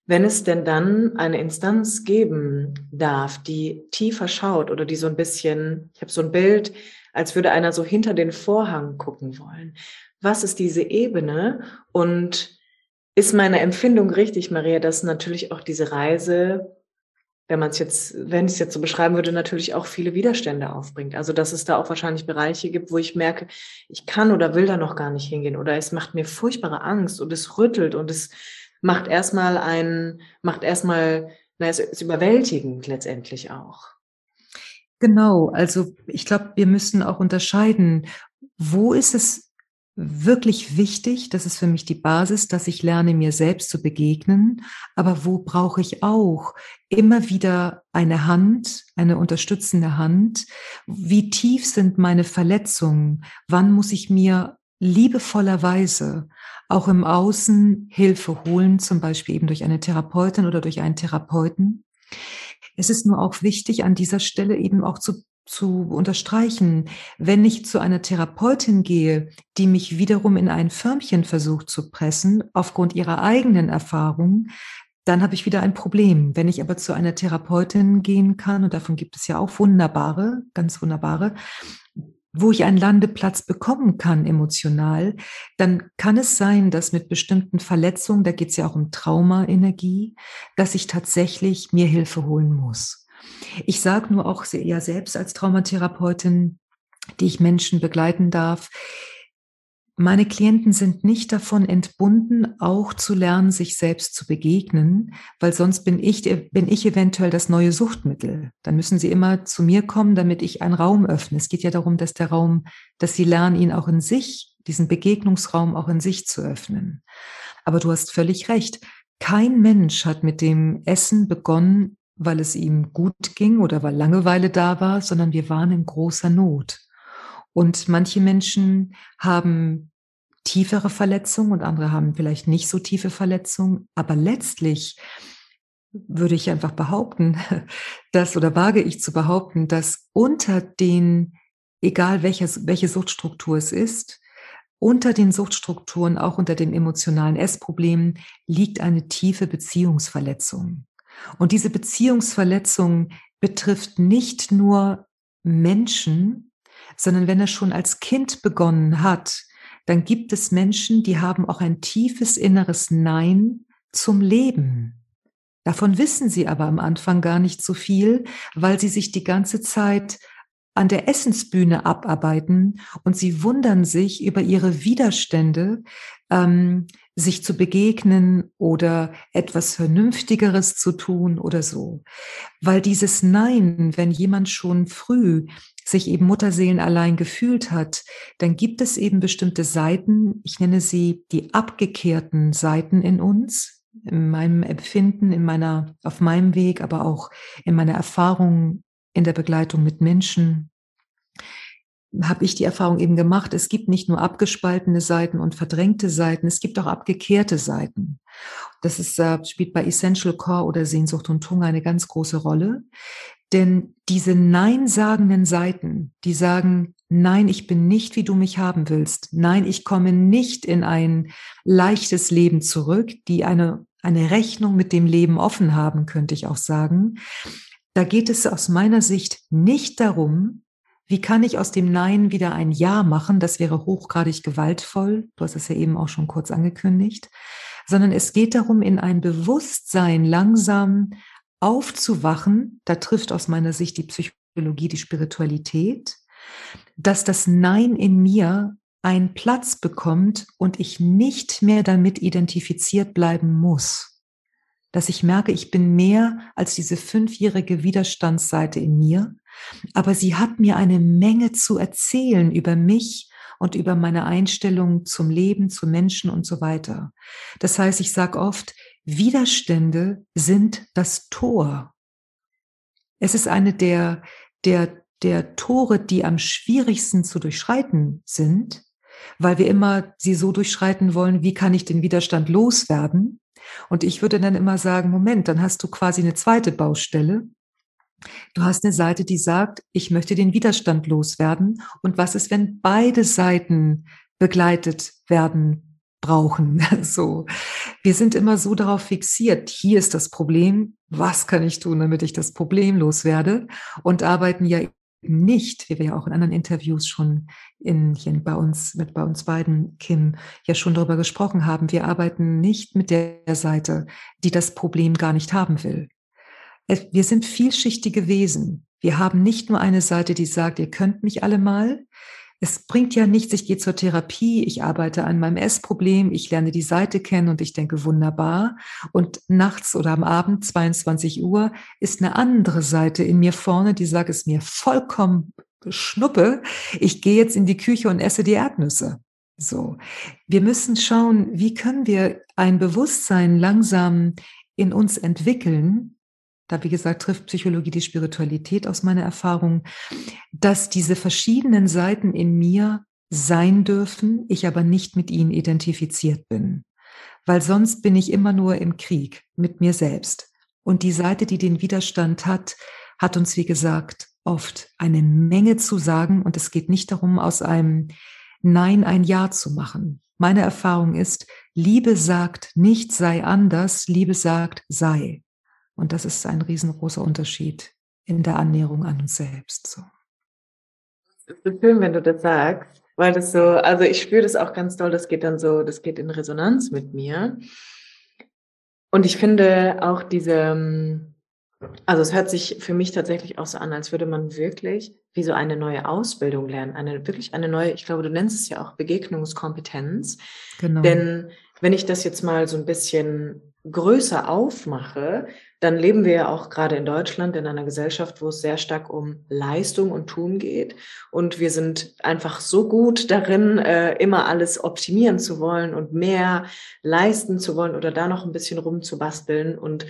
wenn es denn dann eine Instanz geben darf, die tiefer schaut oder die so ein bisschen, ich habe so ein Bild, als würde einer so hinter den Vorhang gucken wollen. Was ist diese Ebene? Und ist meine Empfindung richtig, Maria, dass natürlich auch diese Reise, wenn man es jetzt, wenn ich es jetzt so beschreiben würde, natürlich auch viele Widerstände aufbringt. Also dass es da auch wahrscheinlich Bereiche gibt, wo ich merke, ich kann oder will da noch gar nicht hingehen oder es macht mir furchtbare Angst und es rüttelt und es macht erstmal ein, macht erstmal, na, es ist überwältigend letztendlich auch. Genau, also ich glaube, wir müssen auch unterscheiden, wo ist es wirklich wichtig, das ist für mich die Basis, dass ich lerne, mir selbst zu begegnen. Aber wo brauche ich auch immer wieder eine Hand, eine unterstützende Hand? Wie tief sind meine Verletzungen? Wann muss ich mir liebevollerweise auch im Außen Hilfe holen, zum Beispiel eben durch eine Therapeutin oder durch einen Therapeuten? Es ist nur auch wichtig, an dieser Stelle eben auch zu zu unterstreichen, wenn ich zu einer Therapeutin gehe, die mich wiederum in ein Förmchen versucht zu pressen, aufgrund ihrer eigenen Erfahrung, dann habe ich wieder ein Problem. Wenn ich aber zu einer Therapeutin gehen kann, und davon gibt es ja auch wunderbare, ganz wunderbare, wo ich einen Landeplatz bekommen kann emotional, dann kann es sein, dass mit bestimmten Verletzungen, da geht es ja auch um Traumaenergie, dass ich tatsächlich mir Hilfe holen muss. Ich sage nur auch ja selbst als Traumatherapeutin, die ich Menschen begleiten darf, meine Klienten sind nicht davon entbunden, auch zu lernen, sich selbst zu begegnen, weil sonst bin ich, bin ich eventuell das neue Suchtmittel. Dann müssen sie immer zu mir kommen, damit ich einen Raum öffne. Es geht ja darum, dass der Raum, dass sie lernen, ihn auch in sich, diesen Begegnungsraum auch in sich zu öffnen. Aber du hast völlig recht. Kein Mensch hat mit dem Essen begonnen, weil es ihm gut ging oder weil Langeweile da war, sondern wir waren in großer Not. Und manche Menschen haben tiefere Verletzungen und andere haben vielleicht nicht so tiefe Verletzungen. Aber letztlich würde ich einfach behaupten, dass oder wage ich zu behaupten, dass unter den, egal welches, welche Suchtstruktur es ist, unter den Suchtstrukturen, auch unter den emotionalen Essproblemen, liegt eine tiefe Beziehungsverletzung. Und diese Beziehungsverletzung betrifft nicht nur Menschen, sondern wenn er schon als Kind begonnen hat, dann gibt es Menschen, die haben auch ein tiefes inneres Nein zum Leben. Davon wissen sie aber am Anfang gar nicht so viel, weil sie sich die ganze Zeit an der Essensbühne abarbeiten und sie wundern sich über ihre Widerstände, ähm, sich zu begegnen oder etwas Vernünftigeres zu tun oder so. Weil dieses Nein, wenn jemand schon früh sich eben Mutterseelen allein gefühlt hat, dann gibt es eben bestimmte Seiten, ich nenne sie die abgekehrten Seiten in uns, in meinem Empfinden, in meiner, auf meinem Weg, aber auch in meiner Erfahrung in der Begleitung mit Menschen, habe ich die Erfahrung eben gemacht, es gibt nicht nur abgespaltene Seiten und verdrängte Seiten, es gibt auch abgekehrte Seiten. Das ist, äh, spielt bei Essential Core oder Sehnsucht und Hunger eine ganz große Rolle. Denn diese Nein-sagenden Seiten, die sagen, nein, ich bin nicht, wie du mich haben willst. Nein, ich komme nicht in ein leichtes Leben zurück, die eine, eine Rechnung mit dem Leben offen haben, könnte ich auch sagen. Da geht es aus meiner Sicht nicht darum, wie kann ich aus dem Nein wieder ein Ja machen? Das wäre hochgradig gewaltvoll. Du hast es ja eben auch schon kurz angekündigt. Sondern es geht darum, in ein Bewusstsein langsam aufzuwachen. Da trifft aus meiner Sicht die Psychologie, die Spiritualität, dass das Nein in mir einen Platz bekommt und ich nicht mehr damit identifiziert bleiben muss. Dass ich merke, ich bin mehr als diese fünfjährige Widerstandsseite in mir, aber sie hat mir eine Menge zu erzählen über mich und über meine Einstellung zum Leben, zu Menschen und so weiter. Das heißt, ich sage oft, Widerstände sind das Tor. Es ist eine der, der, der Tore, die am schwierigsten zu durchschreiten sind, weil wir immer sie so durchschreiten wollen, wie kann ich den Widerstand loswerden? Und ich würde dann immer sagen, Moment, dann hast du quasi eine zweite Baustelle. Du hast eine Seite, die sagt, ich möchte den Widerstand loswerden. Und was ist, wenn beide Seiten begleitet werden brauchen? So. Wir sind immer so darauf fixiert. Hier ist das Problem. Was kann ich tun, damit ich das Problem loswerde? Und arbeiten ja nicht, wie wir ja auch in anderen Interviews schon in, hier bei uns, mit bei uns beiden, Kim, ja schon darüber gesprochen haben. Wir arbeiten nicht mit der Seite, die das Problem gar nicht haben will. Wir sind vielschichtige Wesen. Wir haben nicht nur eine Seite, die sagt, ihr könnt mich alle mal. Es bringt ja nichts, ich gehe zur Therapie, ich arbeite an meinem Essproblem, ich lerne die Seite kennen und ich denke wunderbar. Und nachts oder am Abend, 22 Uhr, ist eine andere Seite in mir vorne, die sagt es mir vollkommen schnuppe. Ich gehe jetzt in die Küche und esse die Erdnüsse. So. Wir müssen schauen, wie können wir ein Bewusstsein langsam in uns entwickeln, da wie gesagt trifft Psychologie die Spiritualität aus meiner Erfahrung, dass diese verschiedenen Seiten in mir sein dürfen, ich aber nicht mit ihnen identifiziert bin. Weil sonst bin ich immer nur im Krieg mit mir selbst. Und die Seite, die den Widerstand hat, hat uns, wie gesagt, oft eine Menge zu sagen. Und es geht nicht darum, aus einem Nein ein Ja zu machen. Meine Erfahrung ist, Liebe sagt nicht sei anders, Liebe sagt sei. Und das ist ein riesengroßer Unterschied in der Annäherung an uns selbst. So. Es ist so schön, wenn du das sagst, weil das so, also ich spüre das auch ganz doll, das geht dann so, das geht in Resonanz mit mir. Und ich finde auch diese, also es hört sich für mich tatsächlich auch so an, als würde man wirklich wie so eine neue Ausbildung lernen, eine wirklich eine neue, ich glaube, du nennst es ja auch Begegnungskompetenz. Genau. Denn wenn ich das jetzt mal so ein bisschen größer aufmache, dann leben wir ja auch gerade in Deutschland in einer Gesellschaft, wo es sehr stark um Leistung und Tun geht. Und wir sind einfach so gut darin, äh, immer alles optimieren zu wollen und mehr leisten zu wollen oder da noch ein bisschen rumzubasteln. Und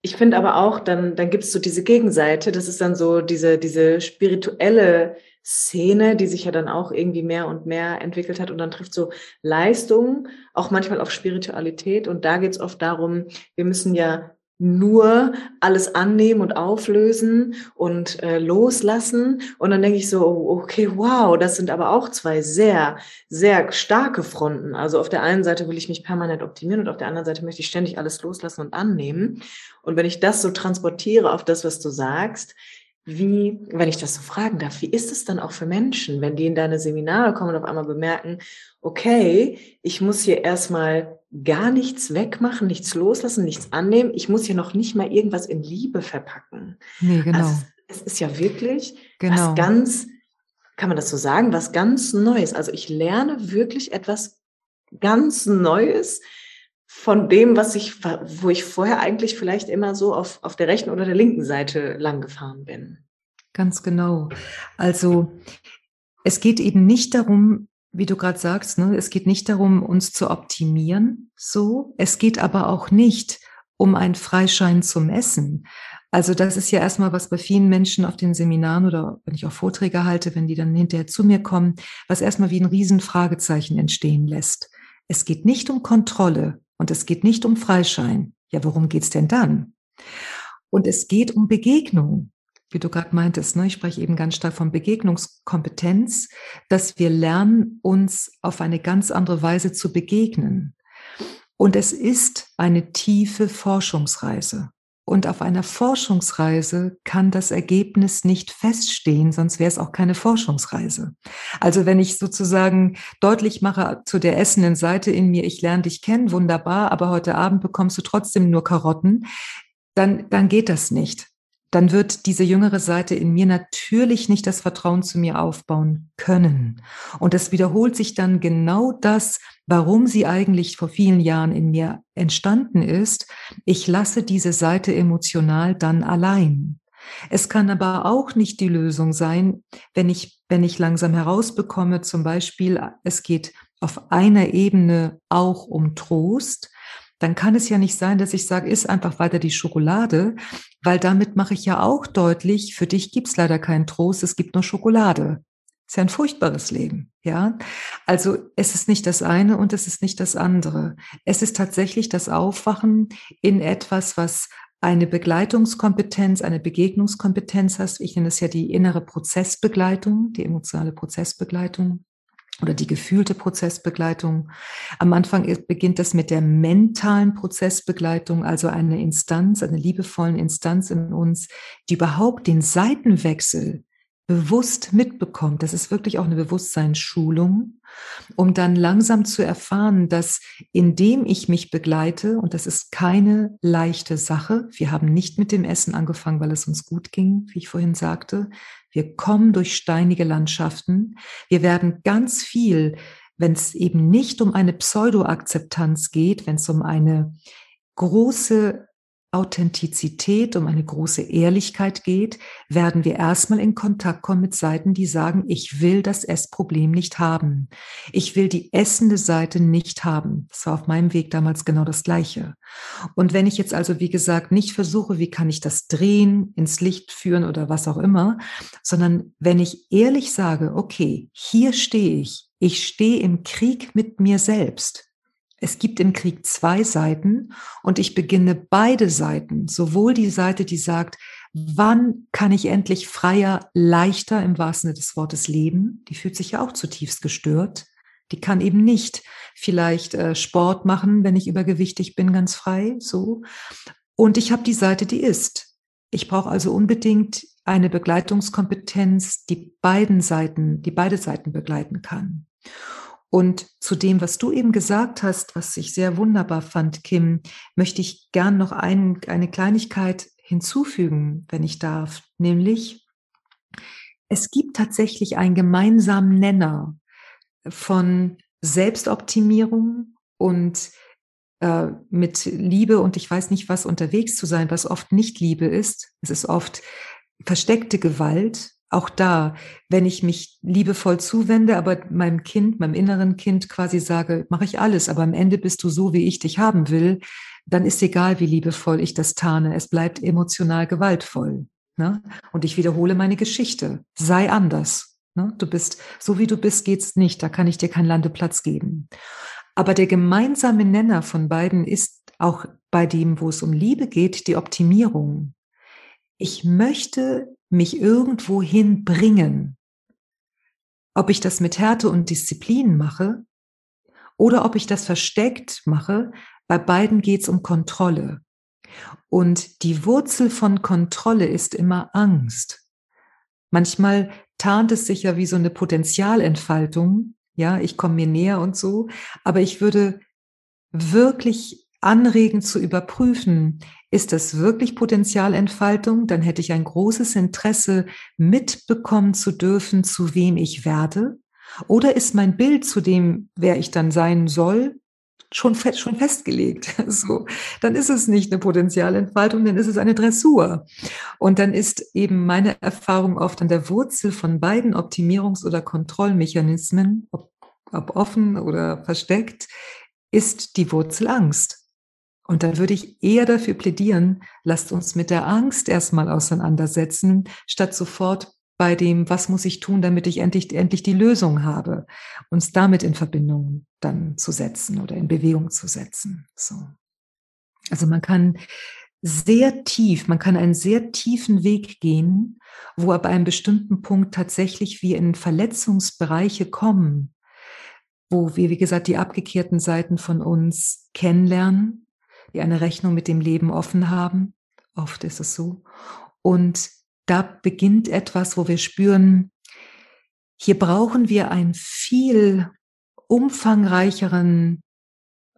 ich finde aber auch, dann, dann gibt es so diese Gegenseite, das ist dann so diese, diese spirituelle Szene, die sich ja dann auch irgendwie mehr und mehr entwickelt hat und dann trifft so Leistung auch manchmal auf Spiritualität und da geht es oft darum, wir müssen ja nur alles annehmen und auflösen und äh, loslassen. Und dann denke ich so, okay, wow, das sind aber auch zwei sehr, sehr starke Fronten. Also auf der einen Seite will ich mich permanent optimieren und auf der anderen Seite möchte ich ständig alles loslassen und annehmen. Und wenn ich das so transportiere auf das, was du sagst, wie, wenn ich das so fragen darf, wie ist es dann auch für Menschen, wenn die in deine Seminare kommen und auf einmal bemerken, okay, ich muss hier erstmal gar nichts wegmachen, nichts loslassen, nichts annehmen, ich muss hier noch nicht mal irgendwas in Liebe verpacken. Nee, genau. Also es ist ja wirklich genau. was ganz, kann man das so sagen, was ganz Neues. Also ich lerne wirklich etwas ganz Neues, von dem, was ich, wo ich vorher eigentlich vielleicht immer so auf, auf der rechten oder der linken Seite lang gefahren bin. Ganz genau. Also es geht eben nicht darum, wie du gerade sagst, ne, es geht nicht darum, uns zu optimieren, so. Es geht aber auch nicht um einen Freischein zum Essen. Also das ist ja erstmal, was bei vielen Menschen auf den Seminaren oder wenn ich auch Vorträge halte, wenn die dann hinterher zu mir kommen, was erstmal wie ein Riesenfragezeichen entstehen lässt. Es geht nicht um Kontrolle und es geht nicht um Freischein. Ja, worum geht's denn dann? Und es geht um Begegnung, wie du gerade meintest. Ne? Ich spreche eben ganz stark von Begegnungskompetenz, dass wir lernen, uns auf eine ganz andere Weise zu begegnen. Und es ist eine tiefe Forschungsreise. Und auf einer Forschungsreise kann das Ergebnis nicht feststehen, sonst wäre es auch keine Forschungsreise. Also wenn ich sozusagen deutlich mache zu der essenden Seite in mir, ich lerne dich kennen, wunderbar, aber heute Abend bekommst du trotzdem nur Karotten, dann, dann geht das nicht dann wird diese jüngere Seite in mir natürlich nicht das Vertrauen zu mir aufbauen können. Und es wiederholt sich dann genau das, warum sie eigentlich vor vielen Jahren in mir entstanden ist. Ich lasse diese Seite emotional dann allein. Es kann aber auch nicht die Lösung sein, wenn ich, wenn ich langsam herausbekomme, zum Beispiel, es geht auf einer Ebene auch um Trost, dann kann es ja nicht sein, dass ich sage, iss einfach weiter die Schokolade, weil damit mache ich ja auch deutlich, für dich gibt's leider keinen Trost, es gibt nur Schokolade. Ist ja ein furchtbares Leben, ja. Also es ist nicht das eine und es ist nicht das andere. Es ist tatsächlich das Aufwachen in etwas, was eine Begleitungskompetenz, eine Begegnungskompetenz hast. Ich nenne es ja die innere Prozessbegleitung, die emotionale Prozessbegleitung oder die gefühlte Prozessbegleitung. Am Anfang beginnt das mit der mentalen Prozessbegleitung, also eine Instanz, eine liebevollen Instanz in uns, die überhaupt den Seitenwechsel bewusst mitbekommt. Das ist wirklich auch eine Bewusstseinsschulung, um dann langsam zu erfahren, dass indem ich mich begleite, und das ist keine leichte Sache, wir haben nicht mit dem Essen angefangen, weil es uns gut ging, wie ich vorhin sagte, wir kommen durch steinige Landschaften. Wir werden ganz viel, wenn es eben nicht um eine Pseudo-Akzeptanz geht, wenn es um eine große Authentizität, um eine große Ehrlichkeit geht, werden wir erstmal in Kontakt kommen mit Seiten, die sagen, ich will das Essproblem nicht haben. Ich will die essende Seite nicht haben. Das war auf meinem Weg damals genau das Gleiche. Und wenn ich jetzt also, wie gesagt, nicht versuche, wie kann ich das drehen, ins Licht führen oder was auch immer, sondern wenn ich ehrlich sage, okay, hier stehe ich, ich stehe im Krieg mit mir selbst es gibt im Krieg zwei Seiten und ich beginne beide Seiten, sowohl die Seite, die sagt, wann kann ich endlich freier, leichter im wahrsten Sinne des Wortes leben, die fühlt sich ja auch zutiefst gestört. Die kann eben nicht vielleicht äh, Sport machen, wenn ich übergewichtig bin, ganz frei, so. Und ich habe die Seite, die ist. Ich brauche also unbedingt eine Begleitungskompetenz, die beiden Seiten, die beide Seiten begleiten kann. Und zu dem, was du eben gesagt hast, was ich sehr wunderbar fand, Kim, möchte ich gern noch ein, eine Kleinigkeit hinzufügen, wenn ich darf, nämlich es gibt tatsächlich einen gemeinsamen Nenner von Selbstoptimierung und äh, mit Liebe und ich weiß nicht was unterwegs zu sein, was oft nicht Liebe ist. Es ist oft versteckte Gewalt, auch da, wenn ich mich liebevoll zuwende, aber meinem Kind, meinem inneren Kind quasi sage, mache ich alles, aber am Ende bist du so, wie ich dich haben will, dann ist egal, wie liebevoll ich das tarne. Es bleibt emotional gewaltvoll. Ne? Und ich wiederhole meine Geschichte. Sei anders. Ne? Du bist, so wie du bist, geht's nicht. Da kann ich dir keinen Landeplatz geben. Aber der gemeinsame Nenner von beiden ist auch bei dem, wo es um Liebe geht, die Optimierung. Ich möchte mich irgendwohin bringen. Ob ich das mit Härte und Disziplin mache oder ob ich das versteckt mache, bei beiden geht es um Kontrolle. Und die Wurzel von Kontrolle ist immer Angst. Manchmal tarnt es sich ja wie so eine Potenzialentfaltung. Ja, ich komme mir näher und so. Aber ich würde wirklich anregen zu überprüfen, ist das wirklich Potenzialentfaltung? Dann hätte ich ein großes Interesse, mitbekommen zu dürfen, zu wem ich werde. Oder ist mein Bild zu dem, wer ich dann sein soll, schon, schon festgelegt? So, dann ist es nicht eine Potenzialentfaltung, dann ist es eine Dressur. Und dann ist eben meine Erfahrung oft an der Wurzel von beiden Optimierungs- oder Kontrollmechanismen, ob, ob offen oder versteckt, ist die Wurzel Angst. Und da würde ich eher dafür plädieren, lasst uns mit der Angst erstmal auseinandersetzen, statt sofort bei dem, was muss ich tun, damit ich endlich, endlich die Lösung habe, uns damit in Verbindung dann zu setzen oder in Bewegung zu setzen. So. Also man kann sehr tief, man kann einen sehr tiefen Weg gehen, wo ab einem bestimmten Punkt tatsächlich wir in Verletzungsbereiche kommen, wo wir, wie gesagt, die abgekehrten Seiten von uns kennenlernen, die eine Rechnung mit dem Leben offen haben. Oft ist es so. Und da beginnt etwas, wo wir spüren, hier brauchen wir einen viel umfangreicheren,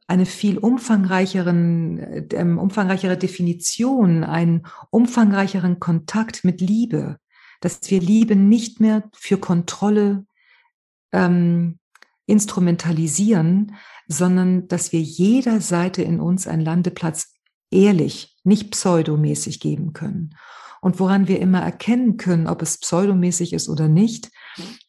eine viel umfangreicheren, äh, umfangreichere Definition, einen umfangreicheren Kontakt mit Liebe, dass wir Liebe nicht mehr für Kontrolle ähm, instrumentalisieren, sondern dass wir jeder Seite in uns einen Landeplatz ehrlich, nicht pseudomäßig geben können. Und woran wir immer erkennen können, ob es pseudomäßig ist oder nicht,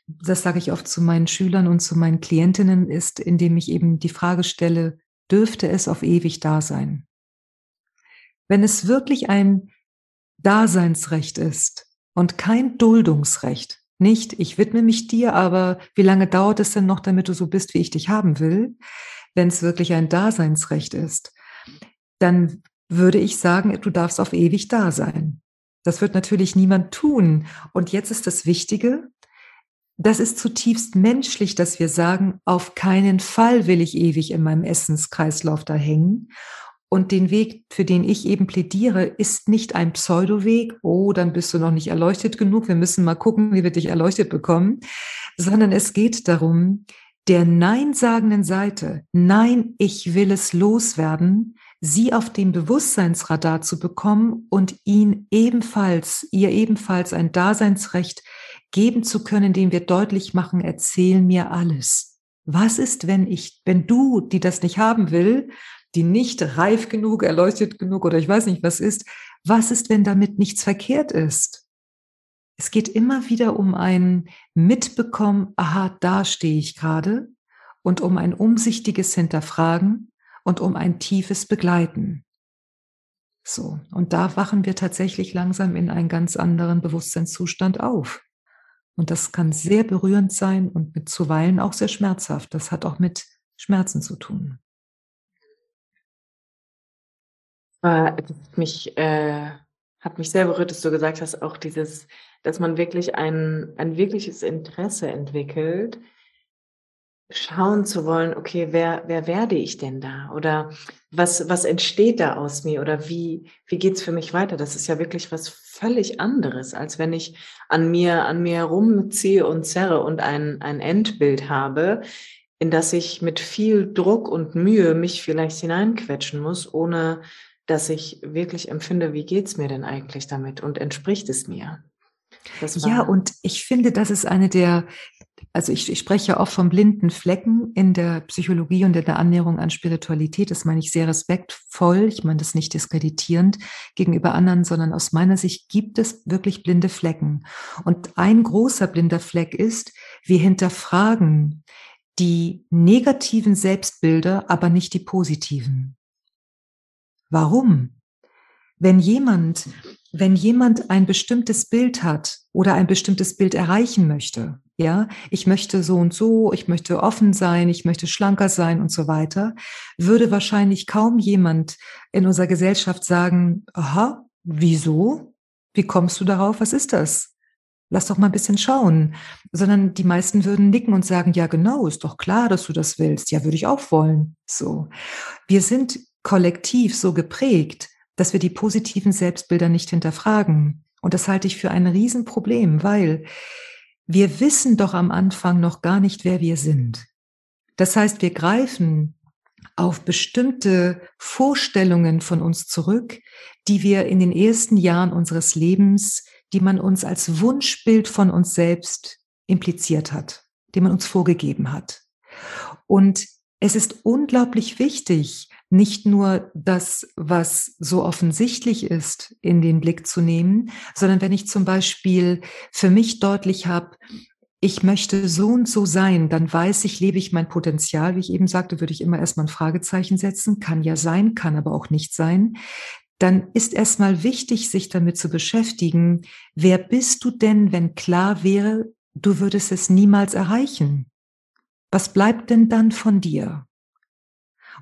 das sage ich oft zu meinen Schülern und zu meinen Klientinnen, ist, indem ich eben die Frage stelle, dürfte es auf ewig da sein? Wenn es wirklich ein Daseinsrecht ist und kein Duldungsrecht, nicht, ich widme mich dir, aber wie lange dauert es denn noch, damit du so bist, wie ich dich haben will? Wenn es wirklich ein Daseinsrecht ist, dann würde ich sagen, du darfst auf ewig da sein. Das wird natürlich niemand tun. Und jetzt ist das Wichtige, das ist zutiefst menschlich, dass wir sagen, auf keinen Fall will ich ewig in meinem Essenskreislauf da hängen. Und den Weg, für den ich eben plädiere, ist nicht ein Pseudoweg, oh, dann bist du noch nicht erleuchtet genug, wir müssen mal gucken, wie wir dich erleuchtet bekommen, sondern es geht darum, der Nein-sagenden Seite, nein, ich will es loswerden, sie auf dem Bewusstseinsradar zu bekommen und ihn ebenfalls, ihr ebenfalls ein Daseinsrecht geben zu können, dem wir deutlich machen, erzähl mir alles. Was ist, wenn ich, wenn du, die das nicht haben will, die nicht reif genug, erleuchtet genug oder ich weiß nicht was ist, was ist, wenn damit nichts verkehrt ist? Es geht immer wieder um ein Mitbekommen, aha, da stehe ich gerade und um ein umsichtiges Hinterfragen und um ein tiefes Begleiten. So, und da wachen wir tatsächlich langsam in einen ganz anderen Bewusstseinszustand auf. Und das kann sehr berührend sein und mit zuweilen auch sehr schmerzhaft. Das hat auch mit Schmerzen zu tun. Äh, das hat mich, äh, hat mich sehr berührt, dass du gesagt hast, auch dieses, dass man wirklich ein, ein wirkliches Interesse entwickelt, schauen zu wollen, okay, wer, wer werde ich denn da? Oder was, was entsteht da aus mir? Oder wie, wie geht's für mich weiter? Das ist ja wirklich was völlig anderes, als wenn ich an mir, an mir herumziehe und zerre und ein, ein Endbild habe, in das ich mit viel Druck und Mühe mich vielleicht hineinquetschen muss, ohne dass ich wirklich empfinde, wie geht's mir denn eigentlich damit und entspricht es mir? ja, und ich finde, das ist eine der, also ich, ich spreche oft von blinden Flecken in der Psychologie und in der Annäherung an Spiritualität. Das meine ich sehr respektvoll. Ich meine das nicht diskreditierend gegenüber anderen, sondern aus meiner Sicht gibt es wirklich blinde Flecken. Und ein großer blinder Fleck ist, wir hinterfragen die negativen Selbstbilder, aber nicht die positiven. Warum? Wenn jemand, wenn jemand ein bestimmtes Bild hat oder ein bestimmtes Bild erreichen möchte, ja, ich möchte so und so, ich möchte offen sein, ich möchte schlanker sein und so weiter, würde wahrscheinlich kaum jemand in unserer Gesellschaft sagen, aha, wieso? Wie kommst du darauf? Was ist das? Lass doch mal ein bisschen schauen. Sondern die meisten würden nicken und sagen, ja, genau, ist doch klar, dass du das willst. Ja, würde ich auch wollen. So. Wir sind kollektiv so geprägt, dass wir die positiven Selbstbilder nicht hinterfragen. Und das halte ich für ein Riesenproblem, weil wir wissen doch am Anfang noch gar nicht, wer wir sind. Das heißt, wir greifen auf bestimmte Vorstellungen von uns zurück, die wir in den ersten Jahren unseres Lebens, die man uns als Wunschbild von uns selbst impliziert hat, die man uns vorgegeben hat. Und es ist unglaublich wichtig, nicht nur das, was so offensichtlich ist, in den Blick zu nehmen, sondern wenn ich zum Beispiel für mich deutlich habe, ich möchte so und so sein, dann weiß ich, lebe ich mein Potenzial. Wie ich eben sagte, würde ich immer erstmal ein Fragezeichen setzen. Kann ja sein, kann aber auch nicht sein. Dann ist erstmal wichtig, sich damit zu beschäftigen. Wer bist du denn, wenn klar wäre, du würdest es niemals erreichen? Was bleibt denn dann von dir?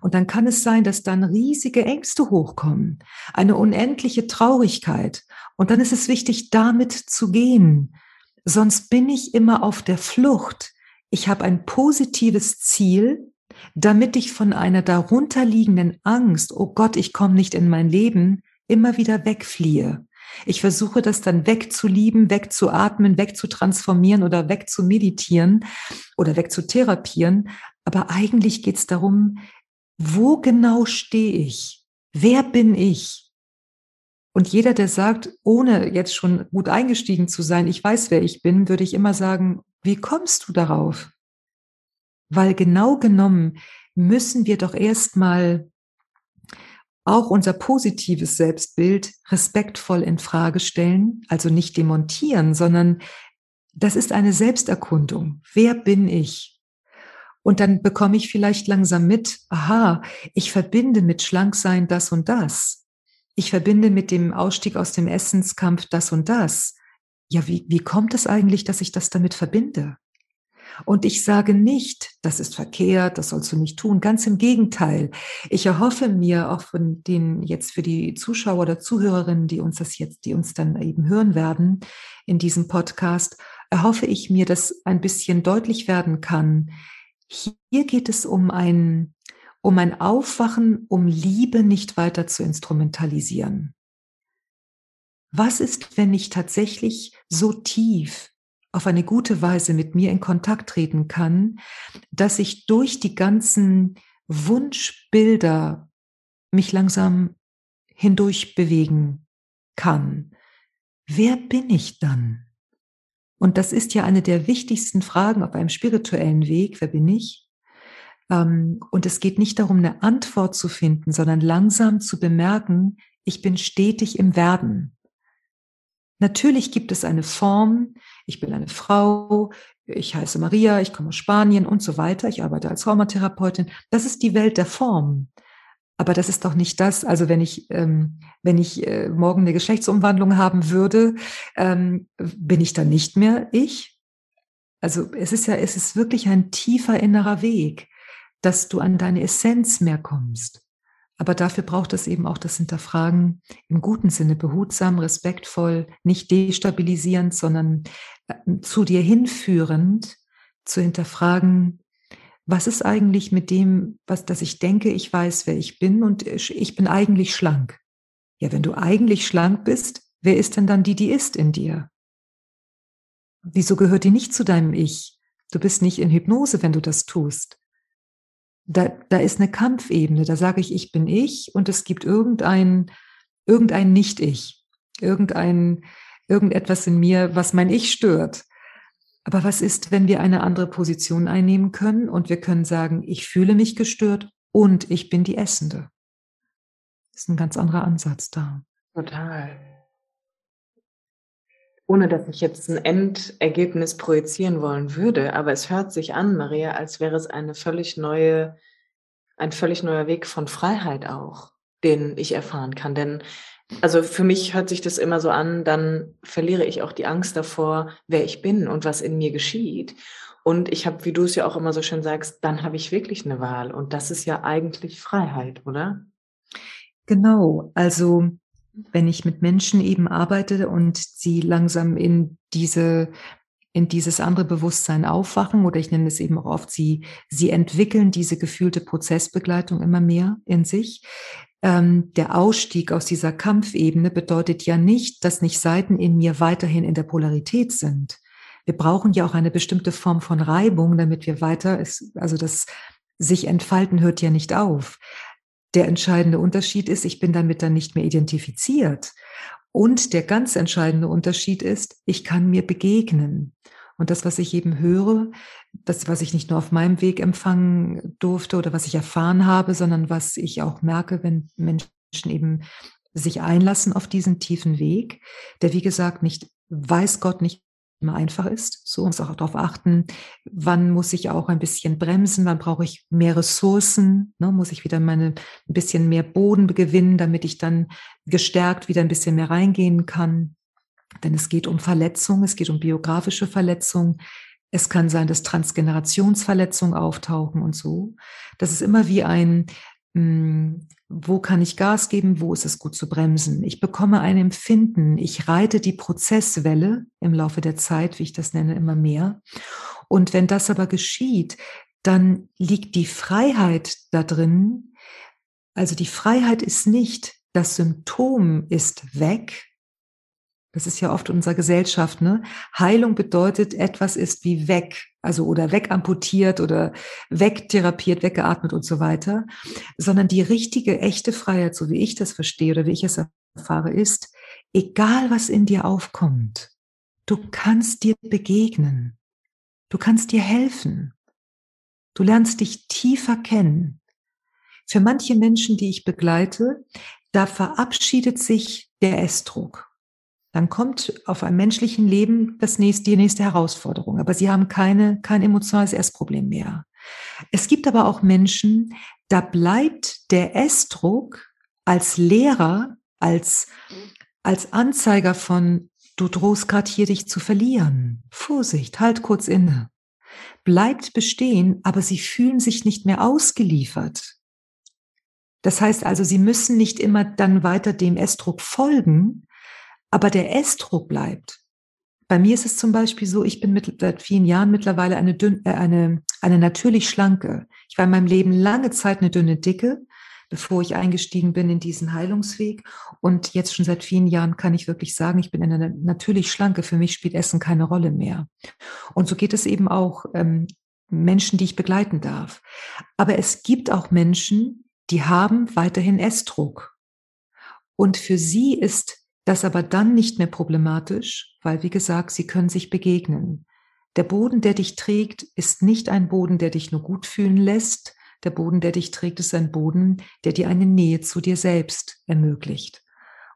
Und dann kann es sein, dass dann riesige Ängste hochkommen, eine unendliche Traurigkeit. Und dann ist es wichtig, damit zu gehen, Sonst bin ich immer auf der Flucht. Ich habe ein positives Ziel, damit ich von einer darunterliegenden Angst, oh Gott, ich komme nicht in mein Leben, immer wieder wegfliehe. Ich versuche das dann wegzulieben, wegzuatmen, wegzutransformieren oder wegzumeditieren oder wegzutherapieren. Aber eigentlich geht es darum, wo genau stehe ich? Wer bin ich? Und jeder, der sagt, ohne jetzt schon gut eingestiegen zu sein, ich weiß, wer ich bin, würde ich immer sagen, wie kommst du darauf? Weil genau genommen müssen wir doch erstmal auch unser positives Selbstbild respektvoll in Frage stellen, also nicht demontieren, sondern das ist eine Selbsterkundung. Wer bin ich? Und dann bekomme ich vielleicht langsam mit, aha, ich verbinde mit Schlanksein das und das ich verbinde mit dem Ausstieg aus dem Essenskampf das und das. Ja, wie, wie kommt es eigentlich, dass ich das damit verbinde? Und ich sage nicht, das ist verkehrt, das sollst du nicht tun. Ganz im Gegenteil. Ich erhoffe mir auch von den jetzt für die Zuschauer oder Zuhörerinnen, die uns das jetzt, die uns dann eben hören werden in diesem Podcast, erhoffe ich mir, dass ein bisschen deutlich werden kann. Hier geht es um ein um ein Aufwachen, um Liebe nicht weiter zu instrumentalisieren. Was ist, wenn ich tatsächlich so tief auf eine gute Weise mit mir in Kontakt treten kann, dass ich durch die ganzen Wunschbilder mich langsam hindurch bewegen kann? Wer bin ich dann? Und das ist ja eine der wichtigsten Fragen auf einem spirituellen Weg. Wer bin ich? Ähm, und es geht nicht darum, eine Antwort zu finden, sondern langsam zu bemerken, ich bin stetig im Werden. Natürlich gibt es eine Form, ich bin eine Frau, ich heiße Maria, ich komme aus Spanien und so weiter, ich arbeite als Traumatherapeutin. Das ist die Welt der Form. Aber das ist doch nicht das. Also wenn ich, ähm, wenn ich äh, morgen eine Geschlechtsumwandlung haben würde, ähm, bin ich dann nicht mehr ich. Also es ist ja, es ist wirklich ein tiefer innerer Weg dass du an deine Essenz mehr kommst. Aber dafür braucht es eben auch das Hinterfragen im guten Sinne, behutsam, respektvoll, nicht destabilisierend, sondern äh, zu dir hinführend zu hinterfragen, was ist eigentlich mit dem, was, dass ich denke, ich weiß, wer ich bin und ich bin eigentlich schlank. Ja, wenn du eigentlich schlank bist, wer ist denn dann die, die ist in dir? Wieso gehört die nicht zu deinem Ich? Du bist nicht in Hypnose, wenn du das tust da, da ist eine Kampfebene. Da sage ich, ich bin ich und es gibt irgendein, irgendein Nicht-Ich, irgendein, irgendetwas in mir, was mein Ich stört. Aber was ist, wenn wir eine andere Position einnehmen können und wir können sagen, ich fühle mich gestört und ich bin die Essende? Das ist ein ganz anderer Ansatz da. Total. Ohne dass ich jetzt ein Endergebnis projizieren wollen würde, aber es hört sich an, Maria, als wäre es eine völlig neue, ein völlig neuer Weg von Freiheit auch, den ich erfahren kann. Denn also für mich hört sich das immer so an, dann verliere ich auch die Angst davor, wer ich bin und was in mir geschieht. Und ich habe, wie du es ja auch immer so schön sagst, dann habe ich wirklich eine Wahl. Und das ist ja eigentlich Freiheit, oder? Genau. Also wenn ich mit Menschen eben arbeite und sie langsam in diese in dieses andere Bewusstsein aufwachen oder ich nenne es eben auch oft, sie, sie entwickeln diese gefühlte Prozessbegleitung immer mehr in sich. Ähm, der Ausstieg aus dieser Kampfebene bedeutet ja nicht, dass nicht Seiten in mir weiterhin in der Polarität sind. Wir brauchen ja auch eine bestimmte Form von Reibung, damit wir weiter, also das sich entfalten hört ja nicht auf. Der entscheidende Unterschied ist, ich bin damit dann nicht mehr identifiziert. Und der ganz entscheidende Unterschied ist, ich kann mir begegnen. Und das, was ich eben höre, das, was ich nicht nur auf meinem Weg empfangen durfte oder was ich erfahren habe, sondern was ich auch merke, wenn Menschen eben sich einlassen auf diesen tiefen Weg, der wie gesagt nicht, weiß Gott nicht immer einfach ist. So uns auch darauf achten, wann muss ich auch ein bisschen bremsen, wann brauche ich mehr Ressourcen, ne, muss ich wieder meine ein bisschen mehr Boden gewinnen, damit ich dann gestärkt wieder ein bisschen mehr reingehen kann. Denn es geht um Verletzungen, es geht um biografische Verletzungen. Es kann sein, dass Transgenerationsverletzungen auftauchen und so. Das ist immer wie ein, wo kann ich Gas geben, wo ist es gut zu bremsen. Ich bekomme ein Empfinden, ich reite die Prozesswelle im Laufe der Zeit, wie ich das nenne, immer mehr. Und wenn das aber geschieht, dann liegt die Freiheit da drin. Also die Freiheit ist nicht, das Symptom ist weg, das ist ja oft unserer Gesellschaft, ne? Heilung bedeutet, etwas ist wie weg, also oder wegamputiert oder wegtherapiert, weggeatmet und so weiter, sondern die richtige, echte Freiheit, so wie ich das verstehe oder wie ich es erfahre, ist, egal was in dir aufkommt, du kannst dir begegnen. Du kannst dir helfen. Du lernst dich tiefer kennen. Für manche Menschen, die ich begleite, da verabschiedet sich der Essdruck dann kommt auf einem menschlichen Leben das nächste, die nächste Herausforderung. Aber sie haben keine, kein emotionales Essproblem mehr. Es gibt aber auch Menschen, da bleibt der Essdruck als Lehrer, als, als Anzeiger von, du drohst gerade hier dich zu verlieren. Vorsicht, halt kurz inne. Bleibt bestehen, aber sie fühlen sich nicht mehr ausgeliefert. Das heißt also, sie müssen nicht immer dann weiter dem Essdruck folgen, aber der Essdruck bleibt. Bei mir ist es zum Beispiel so, ich bin mit, seit vielen Jahren mittlerweile eine, dünn, äh, eine, eine natürlich schlanke. Ich war in meinem Leben lange Zeit eine dünne Dicke, bevor ich eingestiegen bin in diesen Heilungsweg. Und jetzt schon seit vielen Jahren kann ich wirklich sagen, ich bin eine natürlich schlanke. Für mich spielt Essen keine Rolle mehr. Und so geht es eben auch ähm, Menschen, die ich begleiten darf. Aber es gibt auch Menschen, die haben weiterhin Essdruck. Und für sie ist das aber dann nicht mehr problematisch, weil, wie gesagt, sie können sich begegnen. Der Boden, der dich trägt, ist nicht ein Boden, der dich nur gut fühlen lässt. Der Boden, der dich trägt, ist ein Boden, der dir eine Nähe zu dir selbst ermöglicht.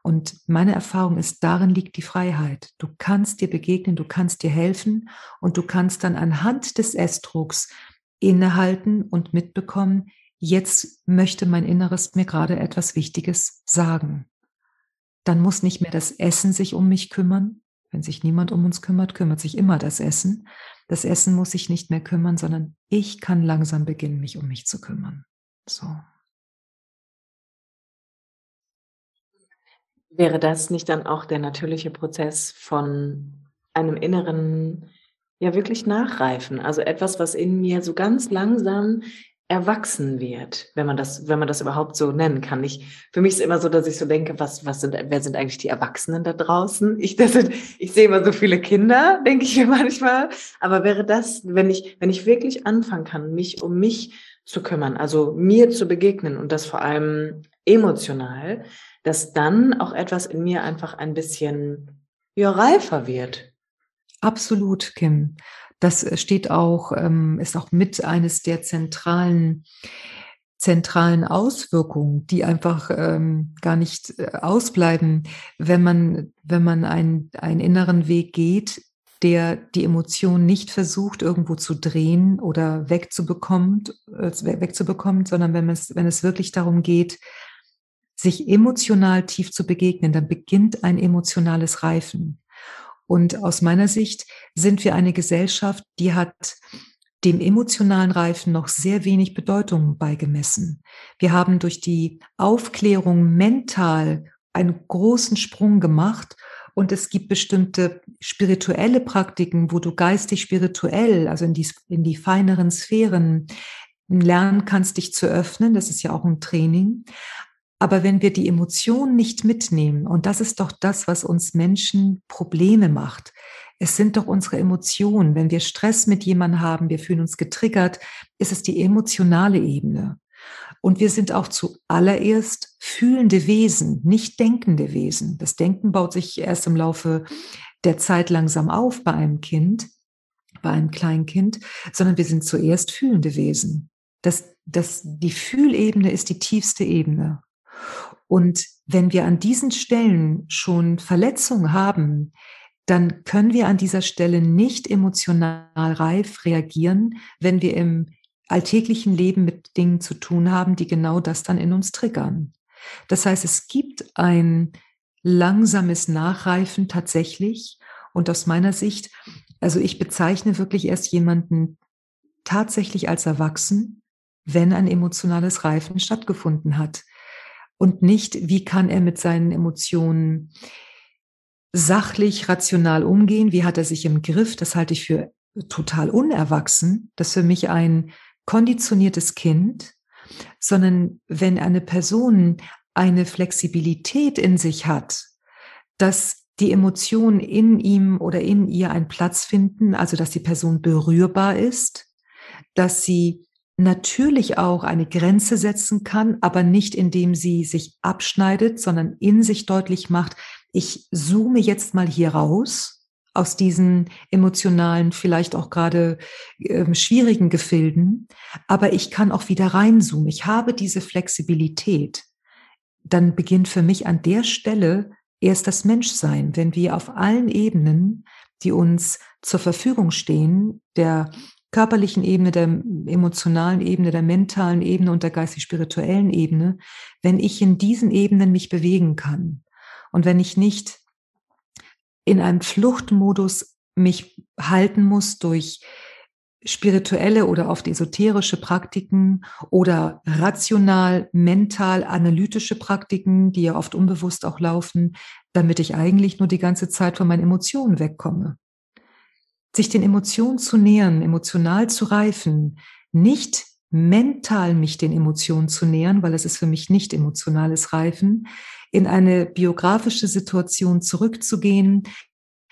Und meine Erfahrung ist, darin liegt die Freiheit. Du kannst dir begegnen, du kannst dir helfen und du kannst dann anhand des Essdrucks innehalten und mitbekommen, jetzt möchte mein Inneres mir gerade etwas Wichtiges sagen dann muss nicht mehr das Essen sich um mich kümmern. Wenn sich niemand um uns kümmert, kümmert sich immer das Essen. Das Essen muss sich nicht mehr kümmern, sondern ich kann langsam beginnen, mich um mich zu kümmern. So. Wäre das nicht dann auch der natürliche Prozess von einem inneren, ja wirklich Nachreifen? Also etwas, was in mir so ganz langsam erwachsen wird, wenn man das, wenn man das überhaupt so nennen kann. Ich, für mich ist immer so, dass ich so denke, was, was sind, wer sind eigentlich die Erwachsenen da draußen? Ich, das sind, ich sehe immer so viele Kinder, denke ich mir manchmal. Aber wäre das, wenn ich, wenn ich wirklich anfangen kann, mich um mich zu kümmern, also mir zu begegnen und das vor allem emotional, dass dann auch etwas in mir einfach ein bisschen ja, reifer wird. Absolut, Kim. Das steht auch, ähm, ist auch mit eines der zentralen zentralen Auswirkungen, die einfach ähm, gar nicht äh, ausbleiben, wenn man, wenn man einen, einen inneren Weg geht, der die Emotion nicht versucht, irgendwo zu drehen oder wegzubekommen, äh, wegzubekommen, sondern wenn es, wenn es wirklich darum geht, sich emotional tief zu begegnen, dann beginnt ein emotionales Reifen. Und aus meiner Sicht sind wir eine Gesellschaft, die hat dem emotionalen Reifen noch sehr wenig Bedeutung beigemessen. Wir haben durch die Aufklärung mental einen großen Sprung gemacht und es gibt bestimmte spirituelle Praktiken, wo du geistig spirituell, also in die, in die feineren Sphären lernen kannst, dich zu öffnen. Das ist ja auch ein Training. Aber wenn wir die Emotionen nicht mitnehmen, und das ist doch das, was uns Menschen Probleme macht, es sind doch unsere Emotionen. Wenn wir Stress mit jemandem haben, wir fühlen uns getriggert, ist es die emotionale Ebene. Und wir sind auch zuallererst fühlende Wesen, nicht denkende Wesen. Das Denken baut sich erst im Laufe der Zeit langsam auf bei einem Kind, bei einem Kleinkind, sondern wir sind zuerst fühlende Wesen. Das, das, die Fühlebene ist die tiefste Ebene. Und wenn wir an diesen Stellen schon Verletzungen haben, dann können wir an dieser Stelle nicht emotional reif reagieren, wenn wir im alltäglichen Leben mit Dingen zu tun haben, die genau das dann in uns triggern. Das heißt, es gibt ein langsames Nachreifen tatsächlich. Und aus meiner Sicht, also ich bezeichne wirklich erst jemanden tatsächlich als erwachsen, wenn ein emotionales Reifen stattgefunden hat. Und nicht, wie kann er mit seinen Emotionen sachlich, rational umgehen, wie hat er sich im Griff, das halte ich für total unerwachsen, das ist für mich ein konditioniertes Kind, sondern wenn eine Person eine Flexibilität in sich hat, dass die Emotionen in ihm oder in ihr einen Platz finden, also dass die Person berührbar ist, dass sie natürlich auch eine Grenze setzen kann, aber nicht indem sie sich abschneidet, sondern in sich deutlich macht, ich zoome jetzt mal hier raus aus diesen emotionalen, vielleicht auch gerade äh, schwierigen Gefilden, aber ich kann auch wieder reinzoomen. Ich habe diese Flexibilität. Dann beginnt für mich an der Stelle erst das Menschsein, wenn wir auf allen Ebenen, die uns zur Verfügung stehen, der körperlichen Ebene, der emotionalen Ebene, der mentalen Ebene und der geistig-spirituellen Ebene, wenn ich in diesen Ebenen mich bewegen kann, und wenn ich nicht in einem Fluchtmodus mich halten muss durch spirituelle oder oft esoterische Praktiken oder rational, mental, analytische Praktiken, die ja oft unbewusst auch laufen, damit ich eigentlich nur die ganze Zeit von meinen Emotionen wegkomme. Sich den Emotionen zu nähern, emotional zu reifen, nicht mental mich den Emotionen zu nähern, weil es ist für mich nicht emotionales Reifen, in eine biografische Situation zurückzugehen,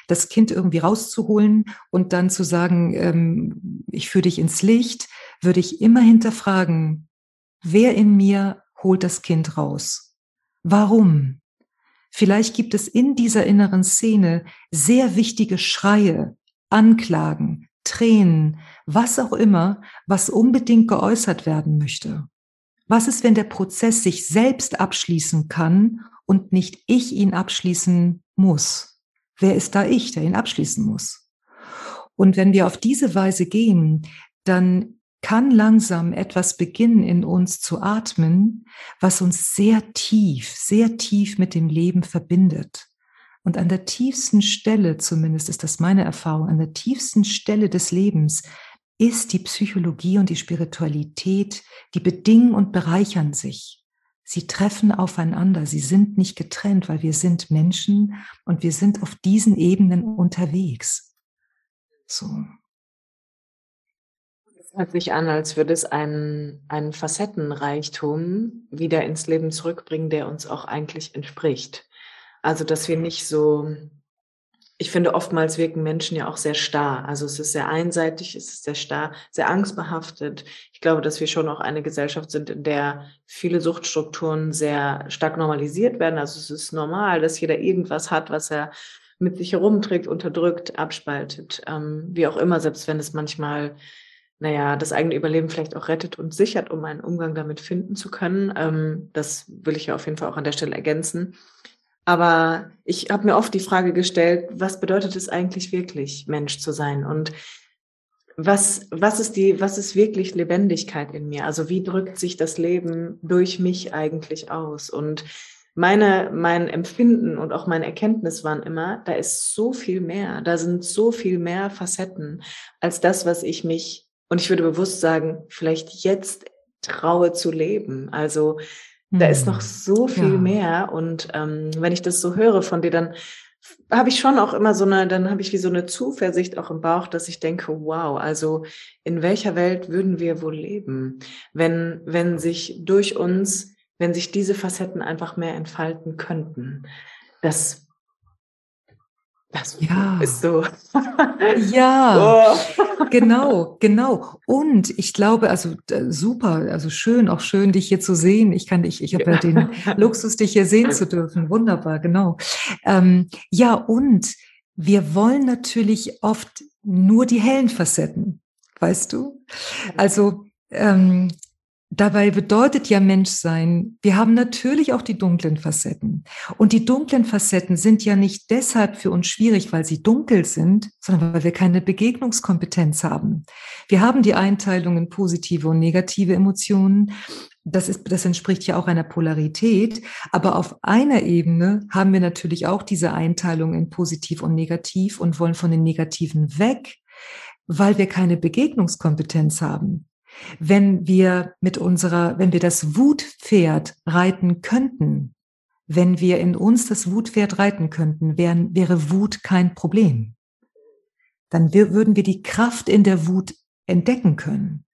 das Kind irgendwie rauszuholen und dann zu sagen, ähm, ich führe dich ins Licht, würde ich immer hinterfragen, wer in mir holt das Kind raus? Warum? Vielleicht gibt es in dieser inneren Szene sehr wichtige Schreie, Anklagen, Tränen, was auch immer, was unbedingt geäußert werden möchte. Was ist, wenn der Prozess sich selbst abschließen kann und nicht ich ihn abschließen muss. Wer ist da ich, der ihn abschließen muss? Und wenn wir auf diese Weise gehen, dann kann langsam etwas beginnen in uns zu atmen, was uns sehr tief, sehr tief mit dem Leben verbindet. Und an der tiefsten Stelle, zumindest ist das meine Erfahrung, an der tiefsten Stelle des Lebens ist die Psychologie und die Spiritualität, die bedingen und bereichern sich. Sie treffen aufeinander, sie sind nicht getrennt, weil wir sind Menschen und wir sind auf diesen Ebenen unterwegs. So. Es hört sich an, als würde es einen, einen Facettenreichtum wieder ins Leben zurückbringen, der uns auch eigentlich entspricht. Also, dass wir nicht so ich finde, oftmals wirken Menschen ja auch sehr starr. Also es ist sehr einseitig, es ist sehr starr, sehr angstbehaftet. Ich glaube, dass wir schon auch eine Gesellschaft sind, in der viele Suchtstrukturen sehr stark normalisiert werden. Also es ist normal, dass jeder irgendwas hat, was er mit sich herumträgt, unterdrückt, abspaltet, ähm, wie auch immer, selbst wenn es manchmal, naja, das eigene Überleben vielleicht auch rettet und sichert, um einen Umgang damit finden zu können. Ähm, das will ich ja auf jeden Fall auch an der Stelle ergänzen. Aber ich habe mir oft die Frage gestellt, was bedeutet es eigentlich wirklich, Mensch zu sein? Und was, was ist die, was ist wirklich Lebendigkeit in mir? Also wie drückt sich das Leben durch mich eigentlich aus? Und meine, mein Empfinden und auch meine Erkenntnis waren immer, da ist so viel mehr, da sind so viel mehr Facetten als das, was ich mich, und ich würde bewusst sagen, vielleicht jetzt traue zu leben. Also da ist noch hm. so viel ja. mehr. Und ähm, wenn ich das so höre von dir, dann habe ich schon auch immer so eine, dann habe ich wie so eine Zuversicht auch im Bauch, dass ich denke, wow, also in welcher Welt würden wir wohl leben, wenn, wenn sich durch uns, wenn sich diese Facetten einfach mehr entfalten könnten. Das das ja. ist so. ja, oh. genau, genau. Und ich glaube, also super, also schön, auch schön, dich hier zu sehen. Ich kann dich, ich habe ja. ja den Luxus, dich hier sehen zu dürfen. Wunderbar, genau. Ähm, ja, und wir wollen natürlich oft nur die hellen Facetten, weißt du? Also ähm, Dabei bedeutet ja Menschsein, wir haben natürlich auch die dunklen Facetten. Und die dunklen Facetten sind ja nicht deshalb für uns schwierig, weil sie dunkel sind, sondern weil wir keine Begegnungskompetenz haben. Wir haben die Einteilung in positive und negative Emotionen. Das, ist, das entspricht ja auch einer Polarität. Aber auf einer Ebene haben wir natürlich auch diese Einteilung in positiv und negativ und wollen von den Negativen weg, weil wir keine Begegnungskompetenz haben. Wenn wir mit unserer, wenn wir das Wutpferd reiten könnten, wenn wir in uns das Wutpferd reiten könnten, wären, wäre Wut kein Problem. Dann wir, würden wir die Kraft in der Wut entdecken können.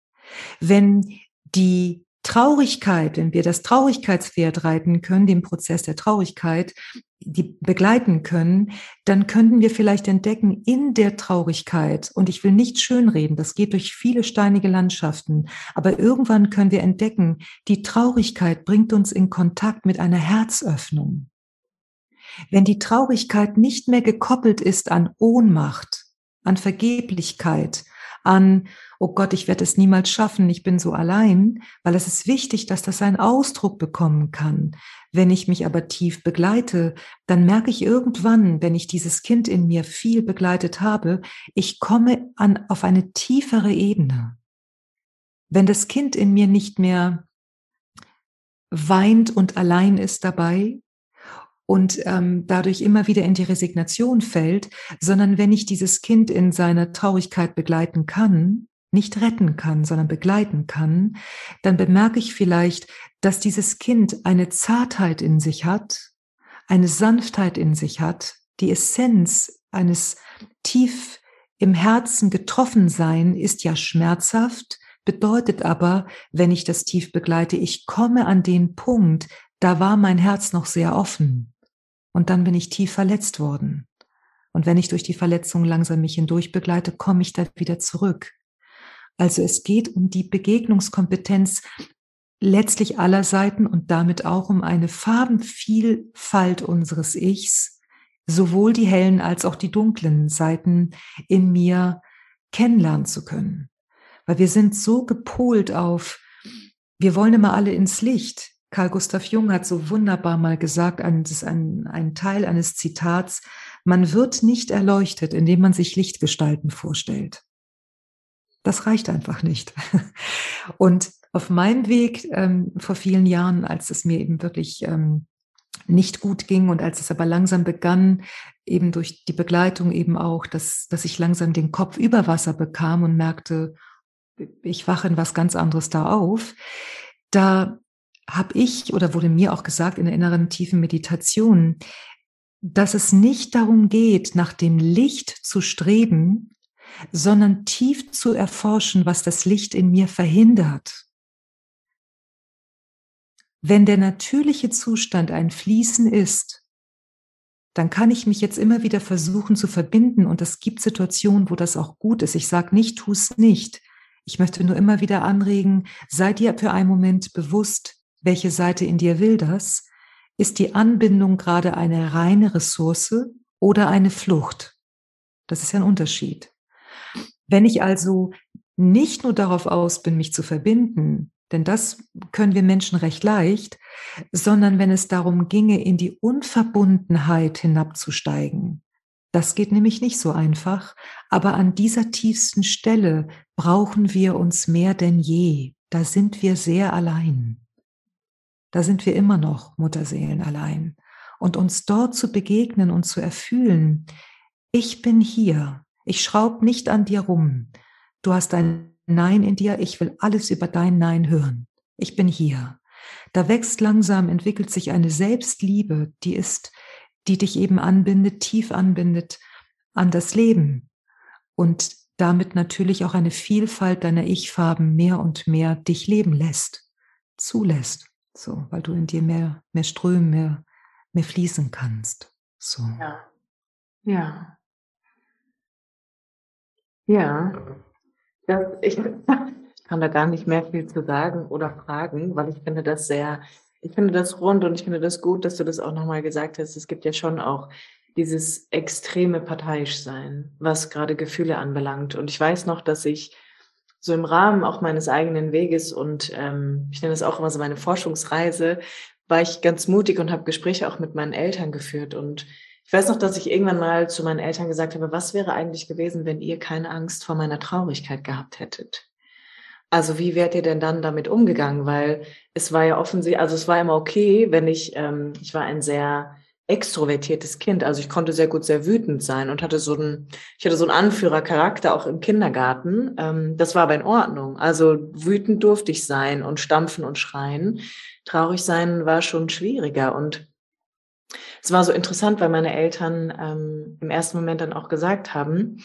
Wenn die Traurigkeit, wenn wir das Traurigkeitspferd reiten können, den Prozess der Traurigkeit, die begleiten können, dann könnten wir vielleicht entdecken in der Traurigkeit, und ich will nicht schönreden, das geht durch viele steinige Landschaften, aber irgendwann können wir entdecken, die Traurigkeit bringt uns in Kontakt mit einer Herzöffnung. Wenn die Traurigkeit nicht mehr gekoppelt ist an Ohnmacht, an Vergeblichkeit, an, oh Gott, ich werde es niemals schaffen, ich bin so allein, weil es ist wichtig, dass das einen Ausdruck bekommen kann. Wenn ich mich aber tief begleite, dann merke ich irgendwann, wenn ich dieses Kind in mir viel begleitet habe, ich komme an, auf eine tiefere Ebene. Wenn das Kind in mir nicht mehr weint und allein ist dabei, und ähm, dadurch immer wieder in die Resignation fällt, sondern wenn ich dieses Kind in seiner Traurigkeit begleiten kann, nicht retten kann, sondern begleiten kann, dann bemerke ich vielleicht, dass dieses Kind eine Zartheit in sich hat, eine Sanftheit in sich hat, die Essenz eines tief im Herzen getroffen sein ist ja schmerzhaft, bedeutet aber, wenn ich das tief begleite, ich komme an den Punkt, da war mein Herz noch sehr offen. Und dann bin ich tief verletzt worden. Und wenn ich durch die Verletzung langsam mich hindurch begleite, komme ich da wieder zurück. Also es geht um die Begegnungskompetenz letztlich aller Seiten und damit auch um eine Farbenvielfalt unseres Ichs, sowohl die hellen als auch die dunklen Seiten in mir kennenlernen zu können. Weil wir sind so gepolt auf, wir wollen immer alle ins Licht. Carl Gustav Jung hat so wunderbar mal gesagt, das ist ein, ein Teil eines Zitats, man wird nicht erleuchtet, indem man sich Lichtgestalten vorstellt. Das reicht einfach nicht. Und auf meinem Weg ähm, vor vielen Jahren, als es mir eben wirklich ähm, nicht gut ging und als es aber langsam begann, eben durch die Begleitung eben auch, dass, dass ich langsam den Kopf über Wasser bekam und merkte, ich wache in was ganz anderes da auf, da habe ich oder wurde mir auch gesagt in der inneren tiefen Meditation, dass es nicht darum geht, nach dem Licht zu streben, sondern tief zu erforschen, was das Licht in mir verhindert. Wenn der natürliche Zustand ein Fließen ist, dann kann ich mich jetzt immer wieder versuchen zu verbinden und es gibt Situationen, wo das auch gut ist. Ich sage nicht, tu es nicht. Ich möchte nur immer wieder anregen, sei dir für einen Moment bewusst, welche Seite in dir will das? Ist die Anbindung gerade eine reine Ressource oder eine Flucht? Das ist ja ein Unterschied. Wenn ich also nicht nur darauf aus bin, mich zu verbinden, denn das können wir Menschen recht leicht, sondern wenn es darum ginge, in die Unverbundenheit hinabzusteigen. Das geht nämlich nicht so einfach, aber an dieser tiefsten Stelle brauchen wir uns mehr denn je. Da sind wir sehr allein. Da sind wir immer noch Mutterseelen allein. Und uns dort zu begegnen und zu erfühlen, ich bin hier, ich schraub nicht an dir rum. Du hast ein Nein in dir, ich will alles über dein Nein hören. Ich bin hier. Da wächst langsam, entwickelt sich eine Selbstliebe, die ist, die dich eben anbindet, tief anbindet an das Leben und damit natürlich auch eine Vielfalt deiner Ich-Farben mehr und mehr dich leben lässt, zulässt. So, weil du in dir mehr, mehr strömen, mehr, mehr fließen kannst. So. Ja. Ja. Ja. Das, ich kann da gar nicht mehr viel zu sagen oder fragen, weil ich finde das sehr, ich finde das rund und ich finde das gut, dass du das auch nochmal gesagt hast. Es gibt ja schon auch dieses extreme Parteiischsein, was gerade Gefühle anbelangt. Und ich weiß noch, dass ich so im Rahmen auch meines eigenen Weges und ähm, ich nenne das auch immer so meine Forschungsreise, war ich ganz mutig und habe Gespräche auch mit meinen Eltern geführt. Und ich weiß noch, dass ich irgendwann mal zu meinen Eltern gesagt habe, was wäre eigentlich gewesen, wenn ihr keine Angst vor meiner Traurigkeit gehabt hättet? Also wie wärt ihr denn dann damit umgegangen? Weil es war ja offensichtlich, also es war immer okay, wenn ich, ähm, ich war ein sehr extrovertiertes Kind. Also ich konnte sehr gut sehr wütend sein und hatte so einen, ich hatte so einen Anführercharakter auch im Kindergarten. Ähm, das war aber in Ordnung. Also wütend durfte ich sein und stampfen und schreien. Traurig sein war schon schwieriger und es war so interessant, weil meine Eltern ähm, im ersten Moment dann auch gesagt haben,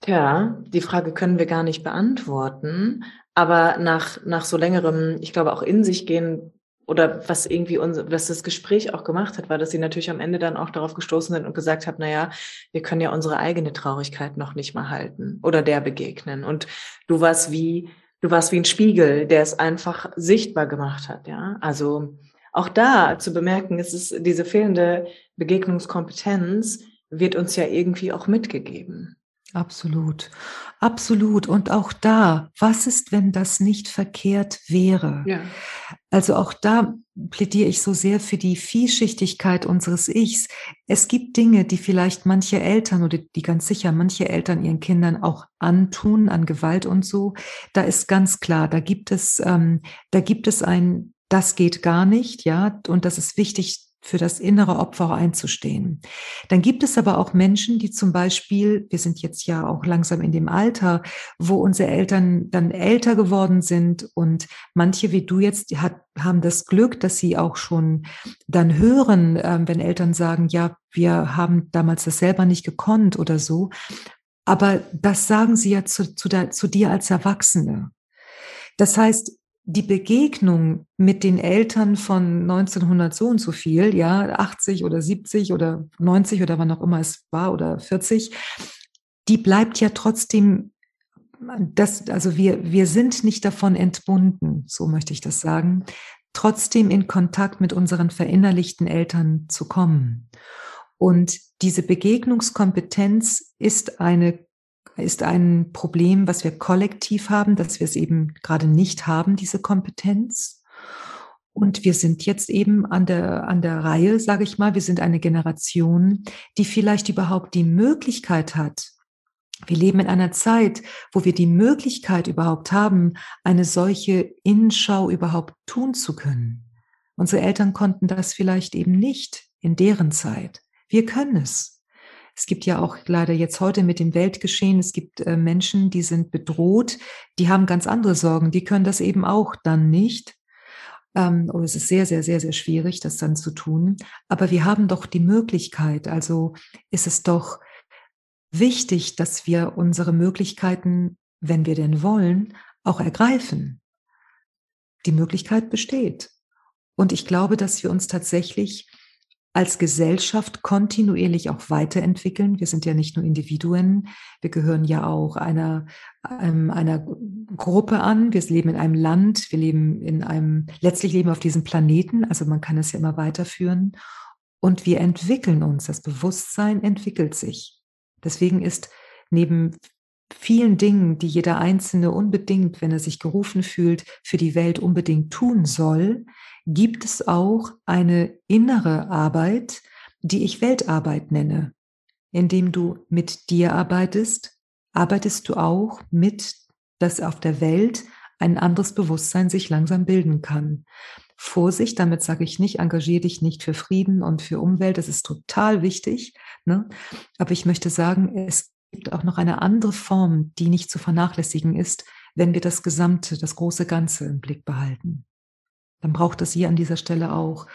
Tja, die Frage können wir gar nicht beantworten. Aber nach, nach so längerem, ich glaube auch in sich gehen, oder was irgendwie unser, was das Gespräch auch gemacht hat, war, dass sie natürlich am Ende dann auch darauf gestoßen sind und gesagt hat, na ja, wir können ja unsere eigene Traurigkeit noch nicht mal halten oder der begegnen. Und du warst wie, du warst wie ein Spiegel, der es einfach sichtbar gemacht hat, ja. Also auch da zu bemerken, es ist diese fehlende Begegnungskompetenz wird uns ja irgendwie auch mitgegeben. Absolut, absolut. Und auch da, was ist, wenn das nicht verkehrt wäre? Ja. Also auch da plädiere ich so sehr für die Vielschichtigkeit unseres Ichs. Es gibt Dinge, die vielleicht manche Eltern oder die ganz sicher manche Eltern ihren Kindern auch antun an Gewalt und so. Da ist ganz klar, da gibt es, ähm, da gibt es ein, das geht gar nicht, ja. Und das ist wichtig, für das innere Opfer einzustehen. Dann gibt es aber auch Menschen, die zum Beispiel, wir sind jetzt ja auch langsam in dem Alter, wo unsere Eltern dann älter geworden sind und manche wie du jetzt hat, haben das Glück, dass sie auch schon dann hören, äh, wenn Eltern sagen, ja, wir haben damals das selber nicht gekonnt oder so. Aber das sagen sie ja zu, zu, der, zu dir als Erwachsene. Das heißt, die Begegnung mit den Eltern von 1900 so und so viel, ja, 80 oder 70 oder 90 oder wann auch immer es war oder 40, die bleibt ja trotzdem, das, also wir, wir sind nicht davon entbunden, so möchte ich das sagen, trotzdem in Kontakt mit unseren verinnerlichten Eltern zu kommen. Und diese Begegnungskompetenz ist eine ist ein Problem, was wir kollektiv haben, dass wir es eben gerade nicht haben, diese Kompetenz. Und wir sind jetzt eben an der, an der Reihe, sage ich mal, wir sind eine Generation, die vielleicht überhaupt die Möglichkeit hat, wir leben in einer Zeit, wo wir die Möglichkeit überhaupt haben, eine solche Innenschau überhaupt tun zu können. Unsere Eltern konnten das vielleicht eben nicht in deren Zeit. Wir können es. Es gibt ja auch leider jetzt heute mit dem Weltgeschehen, es gibt äh, Menschen, die sind bedroht, die haben ganz andere Sorgen, die können das eben auch dann nicht. Ähm, oder es ist sehr, sehr, sehr, sehr schwierig, das dann zu tun. Aber wir haben doch die Möglichkeit. Also ist es doch wichtig, dass wir unsere Möglichkeiten, wenn wir denn wollen, auch ergreifen. Die Möglichkeit besteht. Und ich glaube, dass wir uns tatsächlich als Gesellschaft kontinuierlich auch weiterentwickeln. Wir sind ja nicht nur Individuen, wir gehören ja auch einer, ähm, einer Gruppe an. Wir leben in einem Land, wir leben in einem, letztlich leben wir auf diesem Planeten, also man kann es ja immer weiterführen. Und wir entwickeln uns, das Bewusstsein entwickelt sich. Deswegen ist neben vielen Dingen, die jeder Einzelne unbedingt, wenn er sich gerufen fühlt, für die Welt unbedingt tun soll, gibt es auch eine innere Arbeit, die ich Weltarbeit nenne. Indem du mit dir arbeitest, arbeitest du auch mit, dass auf der Welt ein anderes Bewusstsein sich langsam bilden kann. Vorsicht, damit sage ich nicht, engagiere dich nicht für Frieden und für Umwelt, das ist total wichtig. Ne? Aber ich möchte sagen, es gibt auch noch eine andere Form, die nicht zu vernachlässigen ist, wenn wir das Gesamte, das große Ganze im Blick behalten dann braucht es hier an dieser Stelle auch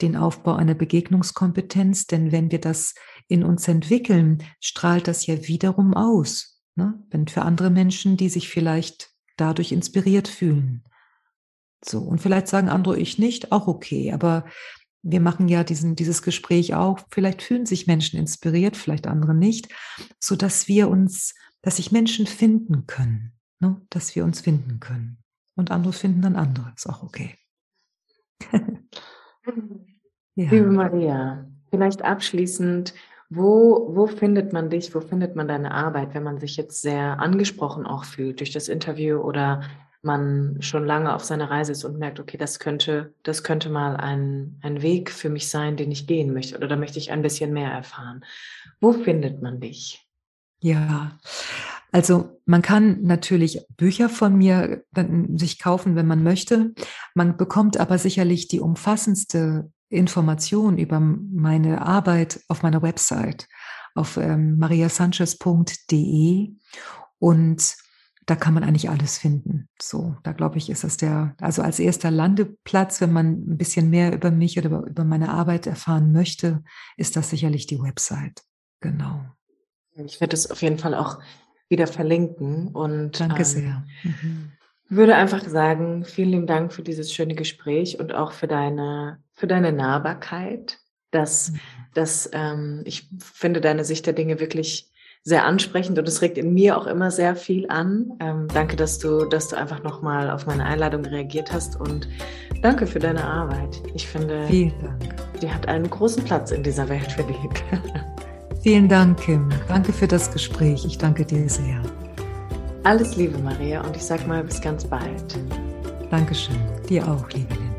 den Aufbau einer Begegnungskompetenz, denn wenn wir das in uns entwickeln, strahlt das ja wiederum aus. Ne? Wenn für andere Menschen, die sich vielleicht dadurch inspiriert fühlen. So, und vielleicht sagen andere, ich nicht, auch okay, aber wir machen ja diesen, dieses Gespräch auch, vielleicht fühlen sich Menschen inspiriert, vielleicht andere nicht, so dass wir uns, dass sich Menschen finden können, ne? dass wir uns finden können. Und andere finden dann andere, ist auch okay. ja. Liebe Maria, vielleicht abschließend Wo, wo findet man dich, wo findet man deine Arbeit, wenn man sich jetzt sehr angesprochen auch fühlt durch das Interview oder man schon lange auf seiner Reise ist und merkt, okay, das könnte, das könnte mal ein, ein Weg für mich sein, den ich gehen möchte oder da möchte ich ein bisschen mehr erfahren. Wo findet man dich? Ja, also man kann natürlich Bücher von mir sich kaufen, wenn man möchte. Man bekommt aber sicherlich die umfassendste Information über meine Arbeit auf meiner Website auf ähm, mariasanchez.de und da kann man eigentlich alles finden. So, da glaube ich, ist das der, also als erster Landeplatz, wenn man ein bisschen mehr über mich oder über, über meine Arbeit erfahren möchte, ist das sicherlich die Website. Genau. Ich werde es auf jeden Fall auch wieder verlinken und danke ähm, sehr. Mhm. würde einfach sagen, vielen lieben Dank für dieses schöne Gespräch und auch für deine für deine Nahbarkeit. Dass, mhm. dass ähm, ich finde deine Sicht der Dinge wirklich sehr ansprechend und es regt in mir auch immer sehr viel an. Ähm, danke, dass du, dass du einfach nochmal auf meine Einladung reagiert hast und danke für deine Arbeit. Ich finde, Vielen Dank. die hat einen großen Platz in dieser Welt verdient. Vielen Dank, Kim. Danke für das Gespräch. Ich danke dir sehr. Alles Liebe, Maria, und ich sag mal bis ganz bald. Dankeschön. Dir auch, liebe.